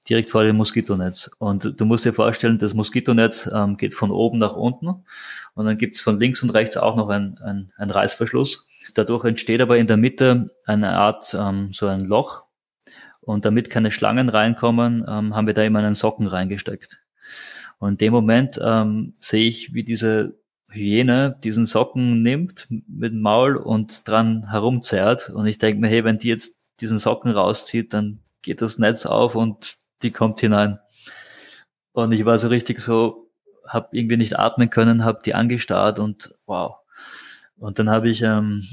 Speaker 2: Direkt vor dem Moskitonetz. Und du musst dir vorstellen, das Moskitonetz ähm, geht von oben nach unten und dann gibt's von links und rechts auch noch ein, ein, ein Reißverschluss. Dadurch entsteht aber in der Mitte eine Art, ähm, so ein Loch. Und damit keine Schlangen reinkommen, ähm, haben wir da immer einen Socken reingesteckt. Und in dem Moment ähm, sehe ich, wie diese Hyäne diesen Socken nimmt mit dem Maul und dran herumzerrt. Und ich denke mir, hey, wenn die jetzt diesen Socken rauszieht, dann geht das Netz auf und die kommt hinein. Und ich war so richtig so, habe irgendwie nicht atmen können, habe die angestarrt und wow. Und dann habe ich ähm,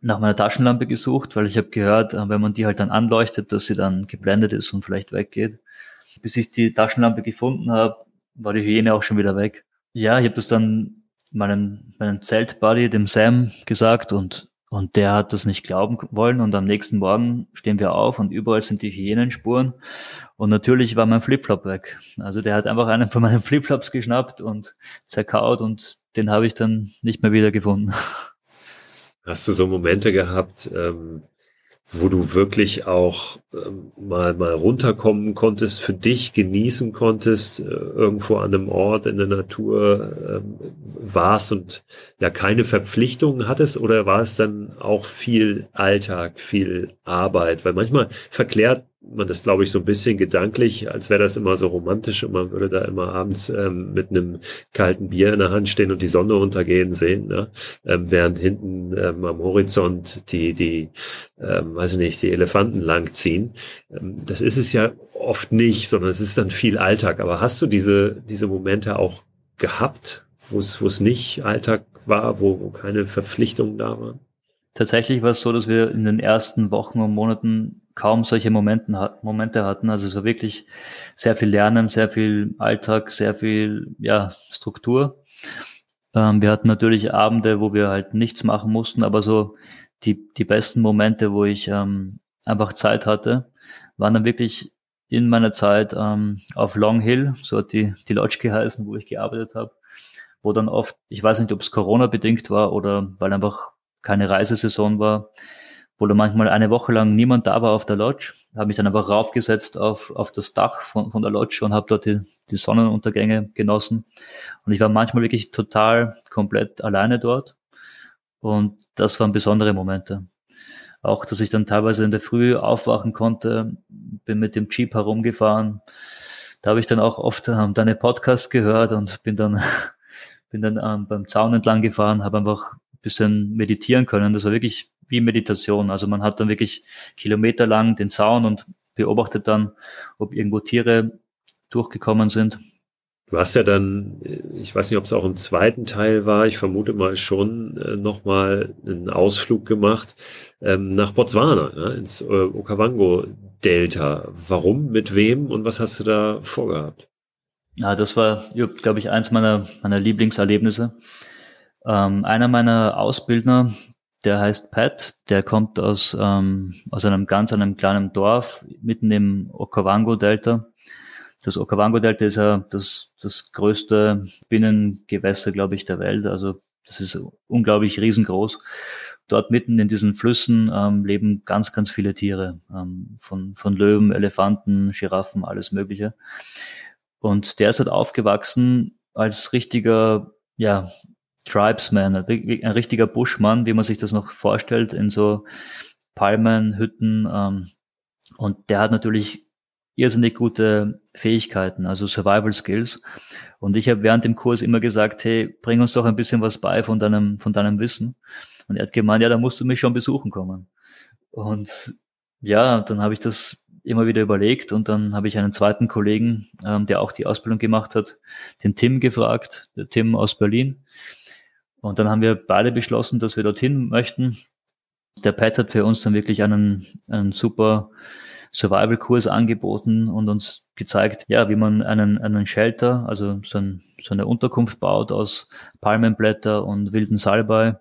Speaker 2: nach meiner Taschenlampe gesucht, weil ich habe gehört, äh, wenn man die halt dann anleuchtet, dass sie dann geblendet ist und vielleicht weggeht. Bis ich die Taschenlampe gefunden habe, war die Hyäne auch schon wieder weg. Ja, ich habe das dann meinen, meinen Zeltbuddy, dem Sam, gesagt und, und der hat das nicht glauben wollen und am nächsten Morgen stehen wir auf und überall sind die Hyänenspuren und natürlich war mein Flipflop weg. Also der hat einfach einen von meinen [laughs] Flipflops geschnappt und zerkaut und den habe ich dann nicht mehr wieder gefunden.
Speaker 3: Hast du so Momente gehabt, ähm, wo du wirklich auch ähm, mal mal runterkommen konntest, für dich genießen konntest, äh, irgendwo an einem Ort in der Natur ähm, warst und ja keine Verpflichtungen hattest oder war es dann auch viel Alltag, viel Arbeit? Weil manchmal verklärt man das, glaube ich, so ein bisschen gedanklich, als wäre das immer so romantisch und man würde da immer abends ähm, mit einem kalten Bier in der Hand stehen und die Sonne untergehen sehen, ne? ähm, während hinten ähm, am Horizont die, die, ähm, weiß ich nicht, die Elefanten langziehen. Ähm, das ist es ja oft nicht, sondern es ist dann viel Alltag. Aber hast du diese, diese Momente auch gehabt, wo es, wo es nicht Alltag war, wo, wo keine Verpflichtungen da waren?
Speaker 2: Tatsächlich war es so, dass wir in den ersten Wochen und Monaten kaum solche Momenten, Momente hatten. Also es war wirklich sehr viel Lernen, sehr viel Alltag, sehr viel ja, Struktur. Ähm, wir hatten natürlich Abende, wo wir halt nichts machen mussten, aber so die, die besten Momente, wo ich ähm, einfach Zeit hatte, waren dann wirklich in meiner Zeit ähm, auf Long Hill, so hat die, die Lodge geheißen, wo ich gearbeitet habe, wo dann oft, ich weiß nicht, ob es Corona bedingt war oder weil einfach keine Reisesaison war, wo da manchmal eine Woche lang niemand da war auf der Lodge, habe mich dann einfach raufgesetzt auf, auf das Dach von, von der Lodge und habe dort die, die Sonnenuntergänge genossen. Und ich war manchmal wirklich total komplett alleine dort. Und das waren besondere Momente. Auch, dass ich dann teilweise in der Früh aufwachen konnte, bin mit dem Jeep herumgefahren. Da habe ich dann auch oft ähm, deine Podcasts gehört und bin dann, [laughs] bin dann ähm, beim Zaun entlang gefahren, habe einfach ein bisschen meditieren können. Das war wirklich wie Meditation. Also man hat dann wirklich kilometerlang den Zaun und beobachtet dann, ob irgendwo Tiere durchgekommen sind.
Speaker 3: Du hast ja dann, ich weiß nicht, ob es auch im zweiten Teil war, ich vermute mal schon, äh, nochmal einen Ausflug gemacht ähm, nach Botswana, ja, ins äh, Okavango-Delta. Warum, mit wem und was hast du da vorgehabt?
Speaker 2: Ja, das war, glaube ich, eins meiner, meiner Lieblingserlebnisse. Ähm, einer meiner Ausbildner, der heißt Pat, der kommt aus, ähm, aus einem ganz einem kleinen Dorf mitten im Okavango-Delta. Das Okavango-Delta ist ja das, das größte Binnengewässer, glaube ich, der Welt. Also das ist unglaublich riesengroß. Dort mitten in diesen Flüssen ähm, leben ganz, ganz viele Tiere. Ähm, von, von Löwen, Elefanten, Giraffen, alles Mögliche. Und der ist dort aufgewachsen als richtiger, ja, Tribesman, ein richtiger Buschmann, wie man sich das noch vorstellt, in so Palmenhütten. Ähm, und der hat natürlich irrsinnig gute Fähigkeiten, also Survival Skills. Und ich habe während dem Kurs immer gesagt, hey, bring uns doch ein bisschen was bei von deinem, von deinem Wissen. Und er hat gemeint, ja, da musst du mich schon besuchen kommen. Und ja, dann habe ich das immer wieder überlegt und dann habe ich einen zweiten Kollegen, ähm, der auch die Ausbildung gemacht hat, den Tim gefragt, der Tim aus Berlin. Und dann haben wir beide beschlossen, dass wir dorthin möchten. Der Pat hat für uns dann wirklich einen, einen super Survival-Kurs angeboten und uns gezeigt, ja, wie man einen, einen Shelter, also so, ein, so eine Unterkunft baut aus Palmenblätter und wilden Salbei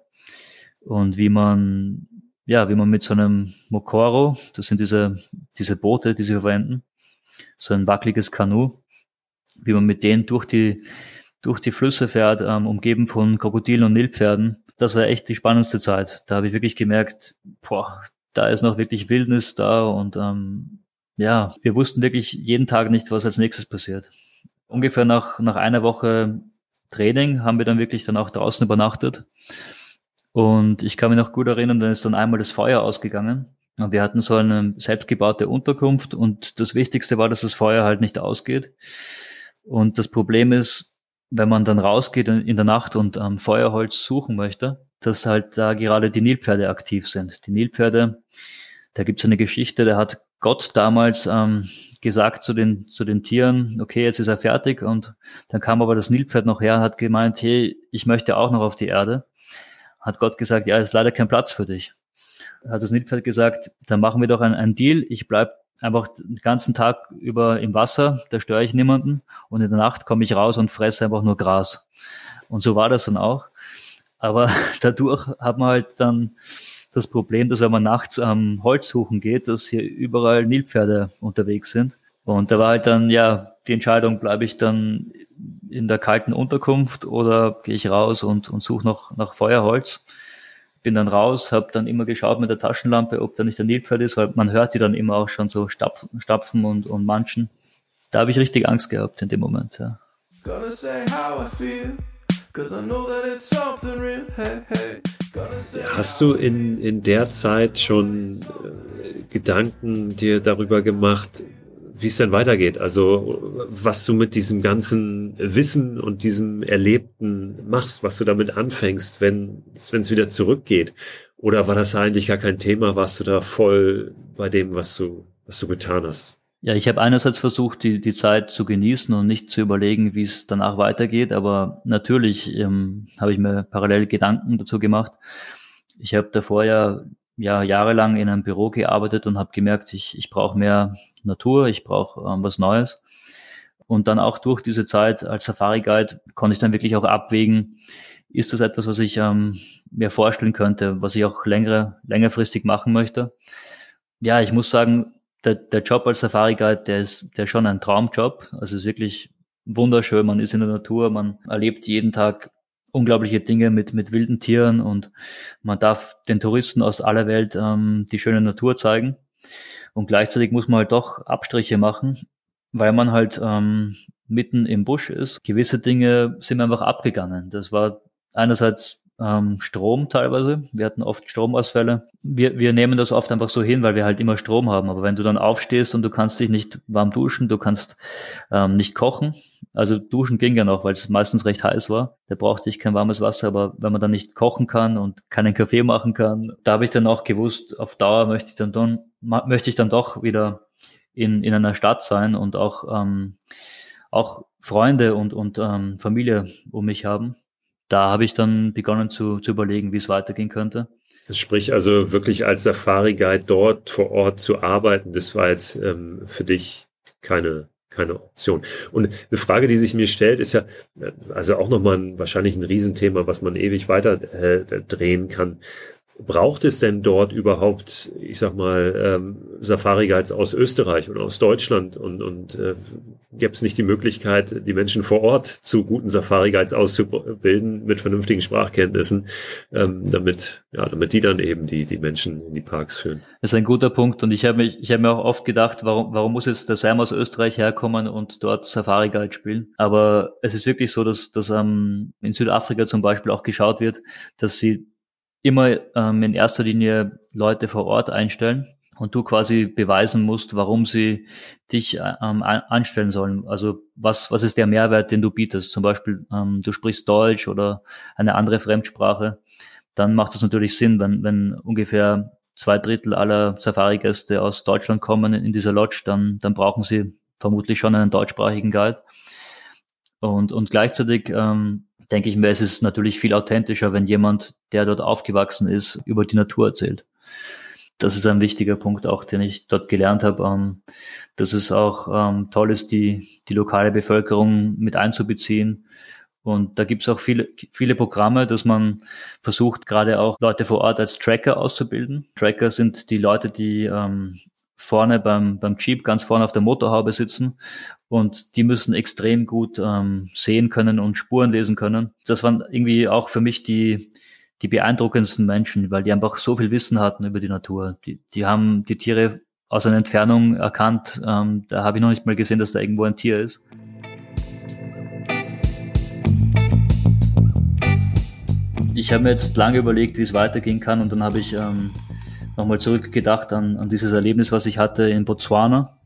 Speaker 2: und wie man ja, wie man mit so einem Mokoro, das sind diese, diese Boote, die sie verwenden, so ein wackeliges Kanu, wie man mit denen durch die, durch die Flüsse fährt, ähm, umgeben von Krokodilen und Nilpferden. Das war echt die spannendste Zeit. Da habe ich wirklich gemerkt, boah, da ist noch wirklich Wildnis da und ähm, ja, wir wussten wirklich jeden Tag nicht, was als nächstes passiert. Ungefähr nach, nach einer Woche Training haben wir dann wirklich dann auch draußen übernachtet. Und ich kann mich noch gut erinnern, dann ist dann einmal das Feuer ausgegangen. Und wir hatten so eine selbstgebaute Unterkunft und das Wichtigste war, dass das Feuer halt nicht ausgeht. Und das Problem ist, wenn man dann rausgeht in der Nacht und am Feuerholz suchen möchte, dass halt da gerade die Nilpferde aktiv sind. Die Nilpferde, da gibt es eine Geschichte, da hat Gott damals ähm, gesagt zu den, zu den Tieren, okay, jetzt ist er fertig. Und dann kam aber das Nilpferd noch her, hat gemeint, hey, ich möchte auch noch auf die Erde. Hat Gott gesagt, ja, ist leider kein Platz für dich. Hat das Nilpferd gesagt, dann machen wir doch einen, einen Deal. Ich bleib einfach den ganzen Tag über im Wasser, da störe ich niemanden. Und in der Nacht komme ich raus und fresse einfach nur Gras. Und so war das dann auch. Aber [laughs] dadurch hat man halt dann das Problem, dass wenn man nachts am Holz suchen geht, dass hier überall Nilpferde unterwegs sind. Und da war halt dann, ja, die Entscheidung, bleibe ich dann in der kalten Unterkunft oder gehe ich raus und, und suche noch nach Feuerholz. Bin dann raus, habe dann immer geschaut mit der Taschenlampe, ob da nicht der Nilpferd ist, weil man hört die dann immer auch schon so stapfen, stapfen und, und manchen. Da habe ich richtig Angst gehabt in dem Moment, ja.
Speaker 3: Hast du in, in der Zeit schon äh, Gedanken dir darüber gemacht, wie es denn weitergeht? Also was du mit diesem ganzen Wissen und diesem Erlebten machst, was du damit anfängst, wenn es wieder zurückgeht? Oder war das eigentlich gar kein Thema? Warst du da voll bei dem, was du, was du getan hast?
Speaker 2: Ja, ich habe einerseits versucht, die, die Zeit zu genießen und nicht zu überlegen, wie es danach weitergeht, aber natürlich ähm, habe ich mir parallel Gedanken dazu gemacht. Ich habe davor ja, ja jahrelang in einem Büro gearbeitet und habe gemerkt, ich, ich brauche mehr Natur, ich brauche ähm, was Neues. Und dann auch durch diese Zeit als Safari-Guide konnte ich dann wirklich auch abwägen, ist das etwas, was ich ähm, mir vorstellen könnte, was ich auch längere, längerfristig machen möchte. Ja, ich muss sagen, der, der Job als Safari Guide, der ist, der ist schon ein Traumjob. Also es ist wirklich wunderschön. Man ist in der Natur, man erlebt jeden Tag unglaubliche Dinge mit, mit wilden Tieren und man darf den Touristen aus aller Welt ähm, die schöne Natur zeigen. Und gleichzeitig muss man halt doch Abstriche machen, weil man halt ähm, mitten im Busch ist. Gewisse Dinge sind einfach abgegangen. Das war einerseits ähm, Strom teilweise. Wir hatten oft Stromausfälle. Wir, wir nehmen das oft einfach so hin, weil wir halt immer Strom haben. Aber wenn du dann aufstehst und du kannst dich nicht warm duschen, du kannst ähm, nicht kochen. Also duschen ging ja noch, weil es meistens recht heiß war. Da brauchte ich kein warmes Wasser. Aber wenn man dann nicht kochen kann und keinen Kaffee machen kann, da habe ich dann auch gewusst, auf Dauer möchte ich dann, dann möchte ich dann doch wieder in, in einer Stadt sein und auch, ähm, auch Freunde und, und ähm, Familie um mich haben da habe ich dann begonnen zu, zu überlegen, wie es weitergehen könnte.
Speaker 3: Sprich also wirklich als Safari-Guide dort vor Ort zu arbeiten, das war jetzt ähm, für dich keine, keine Option. Und eine Frage, die sich mir stellt, ist ja, also auch nochmal ein, wahrscheinlich ein Riesenthema, was man ewig weiter äh, drehen kann braucht es denn dort überhaupt, ich sag mal, ähm, Safari-Guides aus Österreich und aus Deutschland und, und äh, gäbe es nicht die Möglichkeit, die Menschen vor Ort zu guten Safari-Guides auszubilden mit vernünftigen Sprachkenntnissen, ähm, damit, ja, damit die dann eben die, die Menschen in die Parks führen?
Speaker 2: Das ist ein guter Punkt und ich habe mich, ich habe mir auch oft gedacht, warum, warum muss jetzt der Sam aus Österreich herkommen und dort Safari-Guide spielen? Aber es ist wirklich so, dass, dass ähm, in Südafrika zum Beispiel auch geschaut wird, dass sie immer ähm, in erster Linie Leute vor Ort einstellen und du quasi beweisen musst, warum sie dich ähm, anstellen sollen. Also was, was ist der Mehrwert, den du bietest? Zum Beispiel, ähm, du sprichst Deutsch oder eine andere Fremdsprache. Dann macht es natürlich Sinn, wenn, wenn ungefähr zwei Drittel aller Safari-Gäste aus Deutschland kommen in dieser Lodge, dann, dann brauchen sie vermutlich schon einen deutschsprachigen Guide. Und, und gleichzeitig ähm, denke ich mir, es ist natürlich viel authentischer, wenn jemand, der dort aufgewachsen ist, über die Natur erzählt. Das ist ein wichtiger Punkt auch, den ich dort gelernt habe, ähm, dass es auch ähm, toll ist, die, die lokale Bevölkerung mit einzubeziehen Und da gibt es auch viele, viele Programme, dass man versucht, gerade auch Leute vor Ort als Tracker auszubilden. Tracker sind die Leute, die ähm, vorne beim, beim Jeep ganz vorne auf der Motorhaube sitzen und die müssen extrem gut ähm, sehen können und Spuren lesen können. Das waren irgendwie auch für mich die, die beeindruckendsten Menschen, weil die einfach so viel Wissen hatten über die Natur. Die, die haben die Tiere aus einer Entfernung erkannt. Ähm, da habe ich noch nicht mal gesehen, dass da irgendwo ein Tier ist. Ich habe mir jetzt lange überlegt, wie es weitergehen kann und dann habe ich ähm, nochmal zurückgedacht an, an dieses Erlebnis, was ich hatte in Botswana.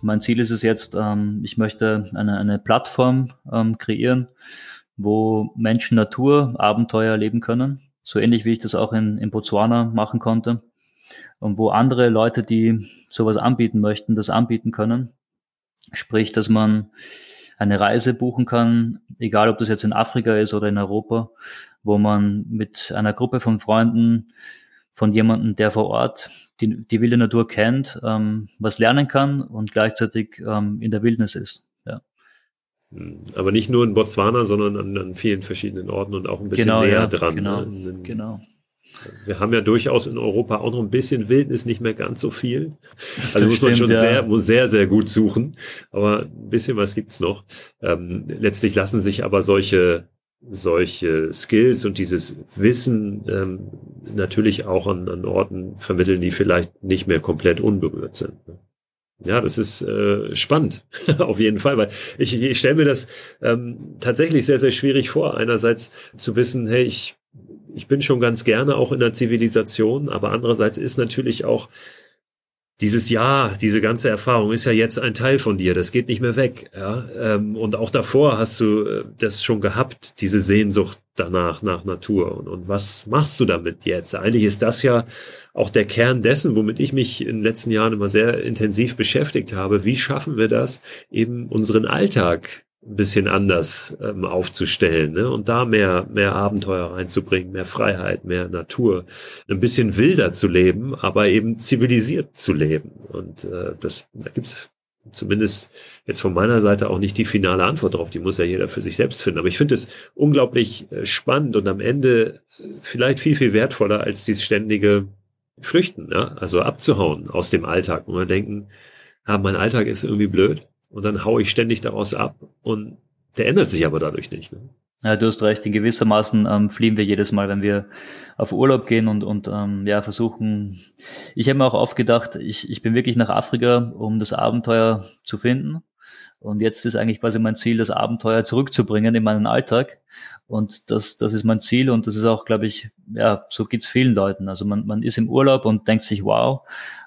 Speaker 2: Mein Ziel ist es jetzt, ähm, ich möchte eine, eine Plattform ähm, kreieren, wo Menschen Natur, Abenteuer erleben können. So ähnlich wie ich das auch in, in Botswana machen konnte. Und wo andere Leute, die sowas anbieten möchten, das anbieten können. Sprich, dass man eine Reise buchen kann, egal ob das jetzt in Afrika ist oder in Europa, wo man mit einer Gruppe von Freunden von jemandem, der vor Ort die, die wilde Natur kennt, ähm, was lernen kann und gleichzeitig ähm, in der Wildnis ist. Ja.
Speaker 3: Hm, aber nicht nur in Botswana, sondern an, an vielen verschiedenen Orten und auch ein bisschen genau, näher ja, dran.
Speaker 2: Genau, ne? genau.
Speaker 3: Wir haben ja durchaus in Europa auch noch ein bisschen Wildnis, nicht mehr ganz so viel. [laughs] Also das muss man schon ja. sehr, muss sehr, sehr gut suchen. Aber ein bisschen was gibt's noch. Ähm, letztlich lassen sich aber solche solche Skills und dieses Wissen ähm, natürlich auch an, an Orten vermitteln, die vielleicht nicht mehr komplett unberührt sind. Ja, das ist äh, spannend, [laughs] auf jeden Fall, weil ich, ich stelle mir das ähm, tatsächlich sehr, sehr schwierig vor. Einerseits zu wissen, hey, ich, ich bin schon ganz gerne auch in der Zivilisation, aber andererseits ist natürlich auch dieses Jahr, diese ganze Erfahrung ist ja jetzt ein Teil von dir, das geht nicht mehr weg. Ja? Ähm, und auch davor hast du äh, das schon gehabt, diese Sehnsucht danach, nach Natur. Und, und was machst du damit jetzt? Eigentlich ist das ja auch der Kern dessen, womit ich mich in den letzten Jahren immer sehr intensiv beschäftigt habe. Wie schaffen wir das, eben unseren Alltag ein bisschen anders ähm, aufzustellen ne? und da mehr, mehr Abenteuer reinzubringen, mehr Freiheit, mehr Natur, ein bisschen wilder zu leben, aber eben zivilisiert zu leben. Und äh, das, da gibt's zumindest jetzt von meiner Seite auch nicht die finale Antwort drauf. Die muss ja jeder für sich selbst finden. Aber ich finde es unglaublich äh, spannend und am Ende äh, vielleicht viel, viel wertvoller als dieses ständige Flüchten, ja? also abzuhauen aus dem Alltag und man denken, ah, mein Alltag ist irgendwie blöd und dann haue ich ständig daraus ab und der ändert sich aber dadurch nicht. Ne?
Speaker 2: Ja, du hast recht. In gewissermaßen ähm, fliehen wir jedes Mal, wenn wir auf Urlaub gehen und, und ähm, ja, versuchen. Ich habe mir auch oft gedacht, ich, ich bin wirklich nach Afrika, um das Abenteuer zu finden. Und jetzt ist eigentlich quasi mein Ziel, das Abenteuer zurückzubringen in meinen Alltag. Und das, das ist mein Ziel und das ist auch, glaube ich, ja, so geht's vielen Leuten. Also man, man ist im Urlaub und denkt sich, wow,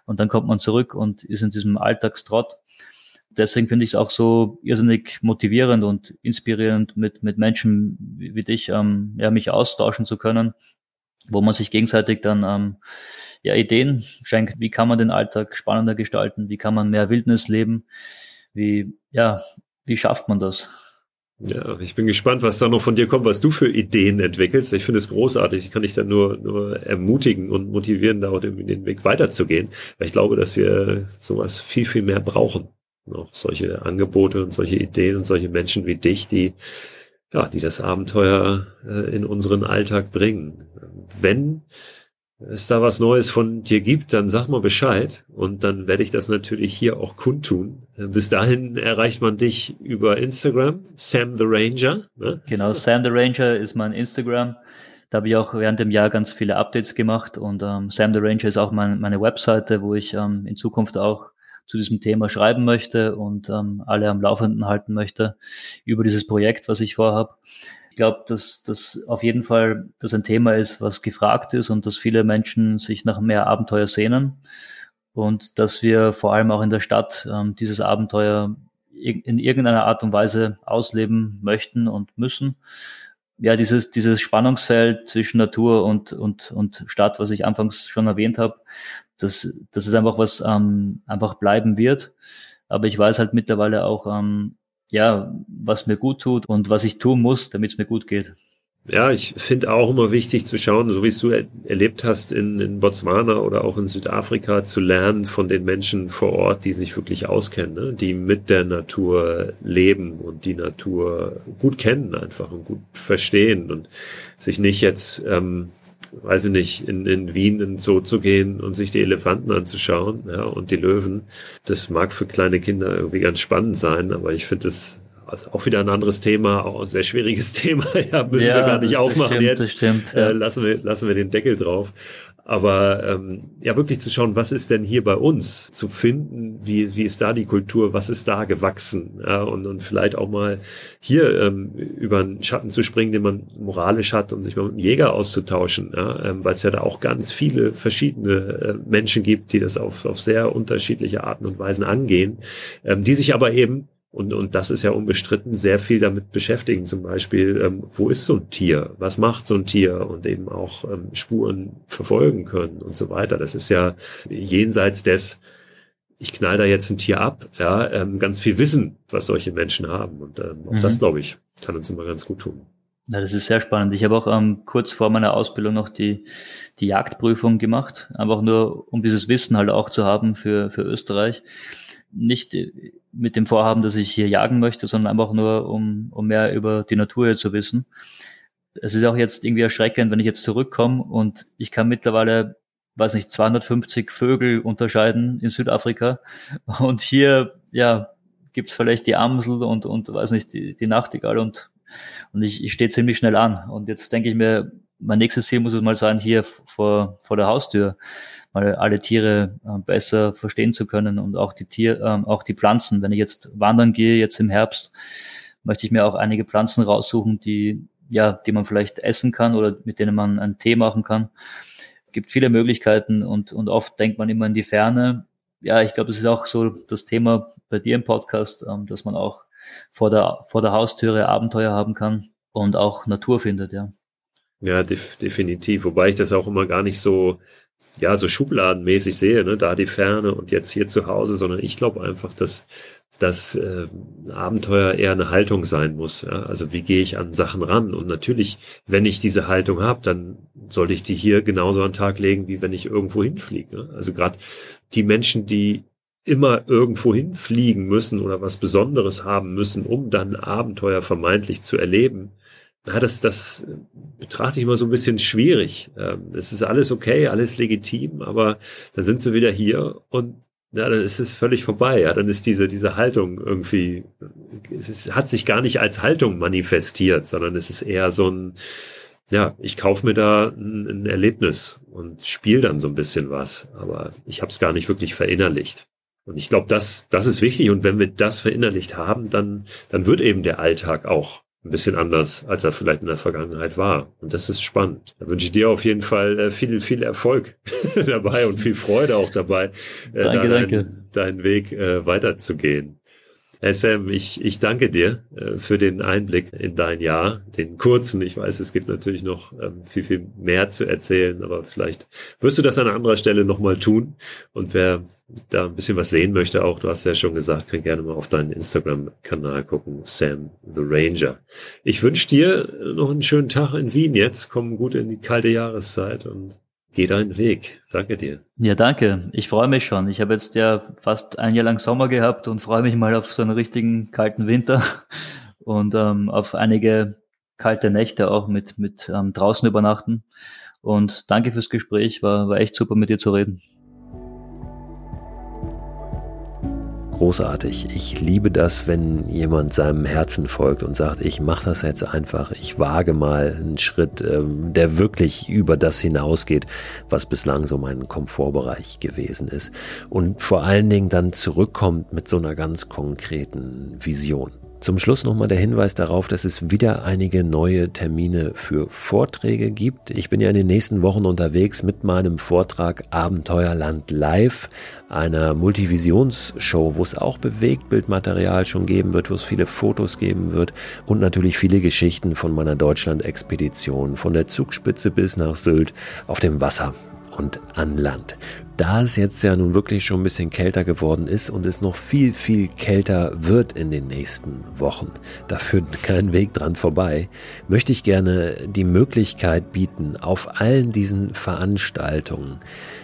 Speaker 2: und dann kommt man zurück und ist in diesem Alltagstrott deswegen finde ich es auch so irrsinnig motivierend und inspirierend, mit, mit Menschen wie, wie dich ähm, ja, mich austauschen zu können, wo man sich gegenseitig dann ähm, ja, Ideen schenkt. Wie kann man den Alltag spannender gestalten? Wie kann man mehr Wildnis leben? Wie, ja, wie schafft man das?
Speaker 3: Ja, ich bin gespannt, was da noch von dir kommt, was du für Ideen entwickelst. Ich finde es großartig. Ich kann dich dann nur, nur ermutigen und motivieren, da den Weg weiterzugehen. Weil ich glaube, dass wir sowas viel, viel mehr brauchen noch solche Angebote und solche Ideen und solche Menschen wie dich, die ja, die das Abenteuer äh, in unseren Alltag bringen. Wenn es da was Neues von dir gibt, dann sag mal Bescheid und dann werde ich das natürlich hier auch kundtun. Bis dahin erreicht man dich über Instagram, Sam the Ranger.
Speaker 2: Ne? Genau, Sam the Ranger ist mein Instagram. Da habe ich auch während dem Jahr ganz viele Updates gemacht und ähm, Sam the Ranger ist auch mein, meine Webseite, wo ich ähm, in Zukunft auch zu diesem Thema schreiben möchte und ähm, alle am Laufenden halten möchte über dieses Projekt, was ich vorhabe. Ich glaube, dass das auf jeden Fall das ein Thema ist, was gefragt ist und dass viele Menschen sich nach mehr Abenteuer sehnen und dass wir vor allem auch in der Stadt ähm, dieses Abenteuer in irgendeiner Art und Weise ausleben möchten und müssen. Ja, dieses, dieses Spannungsfeld zwischen Natur und, und, und Stadt, was ich anfangs schon erwähnt habe, das, das ist einfach was ähm, einfach bleiben wird. Aber ich weiß halt mittlerweile auch, ähm, ja, was mir gut tut und was ich tun muss, damit es mir gut geht.
Speaker 3: Ja, ich finde auch immer wichtig zu schauen, so wie es du er erlebt hast in, in, Botswana oder auch in Südafrika, zu lernen von den Menschen vor Ort, die sich wirklich auskennen, ne? die mit der Natur leben und die Natur gut kennen einfach und gut verstehen und sich nicht jetzt, ähm, weiß ich nicht, in, in Wien in Zoo zu gehen und sich die Elefanten anzuschauen ja, und die Löwen. Das mag für kleine Kinder irgendwie ganz spannend sein, aber ich finde es also auch wieder ein anderes Thema, auch ein sehr schwieriges [laughs] Thema. ja, müssen ja, wir gar nicht aufmachen
Speaker 2: stimmt,
Speaker 3: jetzt.
Speaker 2: Das stimmt, ja.
Speaker 3: äh, lassen wir lassen wir den Deckel drauf. Aber ähm, ja, wirklich zu schauen, was ist denn hier bei uns zu finden? Wie wie ist da die Kultur? Was ist da gewachsen? Ja, und und vielleicht auch mal hier ähm, über einen Schatten zu springen, den man moralisch hat, um sich mal mit dem Jäger auszutauschen, ja, ähm, weil es ja da auch ganz viele verschiedene äh, Menschen gibt, die das auf auf sehr unterschiedliche Arten und Weisen angehen, ähm, die sich aber eben und, und das ist ja unbestritten, sehr viel damit beschäftigen. Zum Beispiel, ähm, wo ist so ein Tier? Was macht so ein Tier? Und eben auch ähm, Spuren verfolgen können und so weiter. Das ist ja jenseits des, ich knall da jetzt ein Tier ab, ja, ähm, ganz viel Wissen, was solche Menschen haben. Und ähm, auch mhm. das, glaube ich, kann uns immer ganz gut tun.
Speaker 2: Ja, das ist sehr spannend. Ich habe auch ähm, kurz vor meiner Ausbildung noch die, die Jagdprüfung gemacht, einfach nur, um dieses Wissen halt auch zu haben für, für Österreich nicht mit dem Vorhaben, dass ich hier jagen möchte, sondern einfach nur, um, um mehr über die Natur zu wissen. Es ist auch jetzt irgendwie erschreckend, wenn ich jetzt zurückkomme und ich kann mittlerweile, weiß nicht, 250 Vögel unterscheiden in Südafrika [laughs] und hier, ja, gibt's vielleicht die Amsel und, und weiß nicht, die, die Nachtigall und, und ich, ich stehe ziemlich schnell an. Und jetzt denke ich mir, mein nächstes Ziel muss es mal sein, hier vor, vor der Haustür mal alle Tiere äh, besser verstehen zu können und auch die Tier, äh, auch die Pflanzen. Wenn ich jetzt wandern gehe, jetzt im Herbst, möchte ich mir auch einige Pflanzen raussuchen, die, ja, die man vielleicht essen kann oder mit denen man einen Tee machen kann. Es gibt viele Möglichkeiten und, und oft denkt man immer in die Ferne. Ja, ich glaube, das ist auch so das Thema bei dir im Podcast, ähm, dass man auch vor der, vor der Haustüre Abenteuer haben kann und auch Natur findet, ja.
Speaker 3: Ja, def definitiv. Wobei ich das auch immer gar nicht so ja, so schubladenmäßig sehe, ne, da die Ferne und jetzt hier zu Hause, sondern ich glaube einfach, dass dass äh, Abenteuer eher eine Haltung sein muss. Ja? Also wie gehe ich an Sachen ran? Und natürlich, wenn ich diese Haltung habe, dann sollte ich die hier genauso an den Tag legen, wie wenn ich irgendwo hinfliege. Ne? Also gerade die Menschen, die immer irgendwo hinfliegen müssen oder was Besonderes haben müssen, um dann Abenteuer vermeintlich zu erleben, ja, das, das betrachte ich immer so ein bisschen schwierig. Ähm, es ist alles okay, alles legitim, aber dann sind sie wieder hier und ja, dann ist es völlig vorbei. Ja, dann ist diese, diese Haltung irgendwie, es ist, hat sich gar nicht als Haltung manifestiert, sondern es ist eher so ein, ja, ich kaufe mir da ein, ein Erlebnis und spiele dann so ein bisschen was, aber ich habe es gar nicht wirklich verinnerlicht. Und ich glaube, das, das ist wichtig. Und wenn wir das verinnerlicht haben, dann, dann wird eben der Alltag auch ein bisschen anders, als er vielleicht in der Vergangenheit war. Und das ist spannend. Da wünsche ich dir auf jeden Fall äh, viel, viel Erfolg [laughs] dabei und viel Freude auch dabei,
Speaker 2: äh, danke, da danke.
Speaker 3: deinen Weg äh, weiterzugehen. Hey Sam, ich, ich danke dir äh, für den Einblick in dein Jahr, den kurzen. Ich weiß, es gibt natürlich noch ähm, viel, viel mehr zu erzählen, aber vielleicht wirst du das an anderer Stelle nochmal tun. Und wer da ein bisschen was sehen möchte, auch, du hast ja schon gesagt, kann gerne mal auf deinen Instagram-Kanal gucken, Sam the Ranger. Ich wünsche dir noch einen schönen Tag in Wien jetzt. Komm gut in die kalte Jahreszeit und Geh deinen Weg. Danke dir.
Speaker 2: Ja, danke. Ich freue mich schon. Ich habe jetzt ja fast ein Jahr lang Sommer gehabt und freue mich mal auf so einen richtigen kalten Winter [laughs] und ähm, auf einige kalte Nächte auch mit, mit ähm, draußen übernachten. Und danke fürs Gespräch. War, war echt super mit dir zu reden.
Speaker 3: Großartig. Ich liebe das, wenn jemand seinem Herzen folgt und sagt, ich mache das jetzt einfach, ich wage mal einen Schritt, ähm, der wirklich über das hinausgeht, was bislang so mein Komfortbereich gewesen ist. Und vor allen Dingen dann zurückkommt mit so einer ganz konkreten Vision. Zum Schluss nochmal der Hinweis darauf, dass es wieder einige neue Termine für Vorträge gibt. Ich bin ja in den nächsten Wochen unterwegs mit meinem Vortrag Abenteuerland Live, einer Multivisionsshow, wo es auch Bewegtbildmaterial schon geben wird, wo es viele Fotos geben wird und natürlich viele Geschichten von meiner Deutschland-Expedition, von der Zugspitze bis nach Sylt auf dem Wasser und an Land. Da es jetzt ja nun wirklich schon ein bisschen kälter geworden ist und es noch viel, viel kälter wird in den nächsten Wochen, da führt kein Weg dran vorbei, möchte ich gerne die Möglichkeit bieten, auf allen diesen Veranstaltungen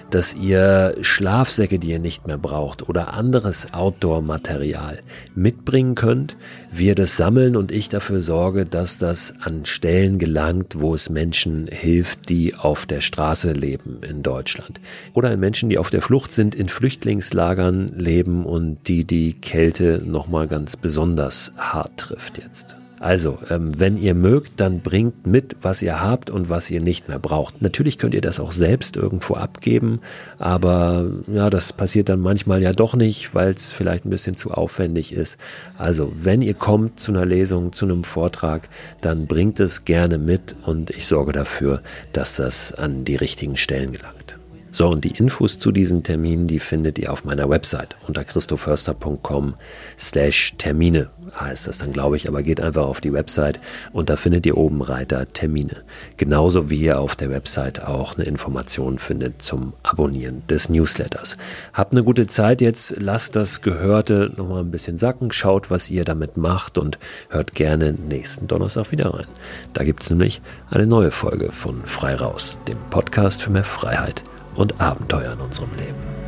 Speaker 3: dass ihr Schlafsäcke, die ihr nicht mehr braucht oder anderes Outdoor-Material mitbringen könnt, wir das sammeln und ich dafür sorge, dass das an Stellen gelangt, wo es Menschen hilft, die auf der Straße leben in Deutschland. Oder in Menschen, die auf der Flucht sind, in Flüchtlingslagern leben und die die Kälte nochmal ganz besonders hart trifft jetzt. Also, ähm, wenn ihr mögt, dann bringt mit, was ihr habt und was ihr nicht mehr braucht. Natürlich könnt ihr das auch selbst irgendwo abgeben, aber ja, das passiert dann manchmal ja doch nicht, weil es vielleicht ein bisschen zu aufwendig ist. Also, wenn ihr kommt zu einer Lesung, zu einem Vortrag, dann bringt es gerne mit und ich sorge dafür, dass das an die richtigen Stellen gelangt. So, und die Infos zu diesen Terminen, die findet ihr auf meiner Website unter christoförster.com slash Termine heißt das dann, glaube ich, aber geht einfach auf die Website und da findet ihr oben Reiter Termine. Genauso wie ihr auf der Website auch eine Information findet zum Abonnieren des Newsletters. Habt eine gute Zeit jetzt, lasst das Gehörte nochmal ein bisschen sacken, schaut, was ihr damit macht und hört gerne nächsten Donnerstag wieder rein. Da gibt es nämlich eine neue Folge von Frei Raus, dem Podcast für mehr Freiheit und Abenteuer in unserem Leben.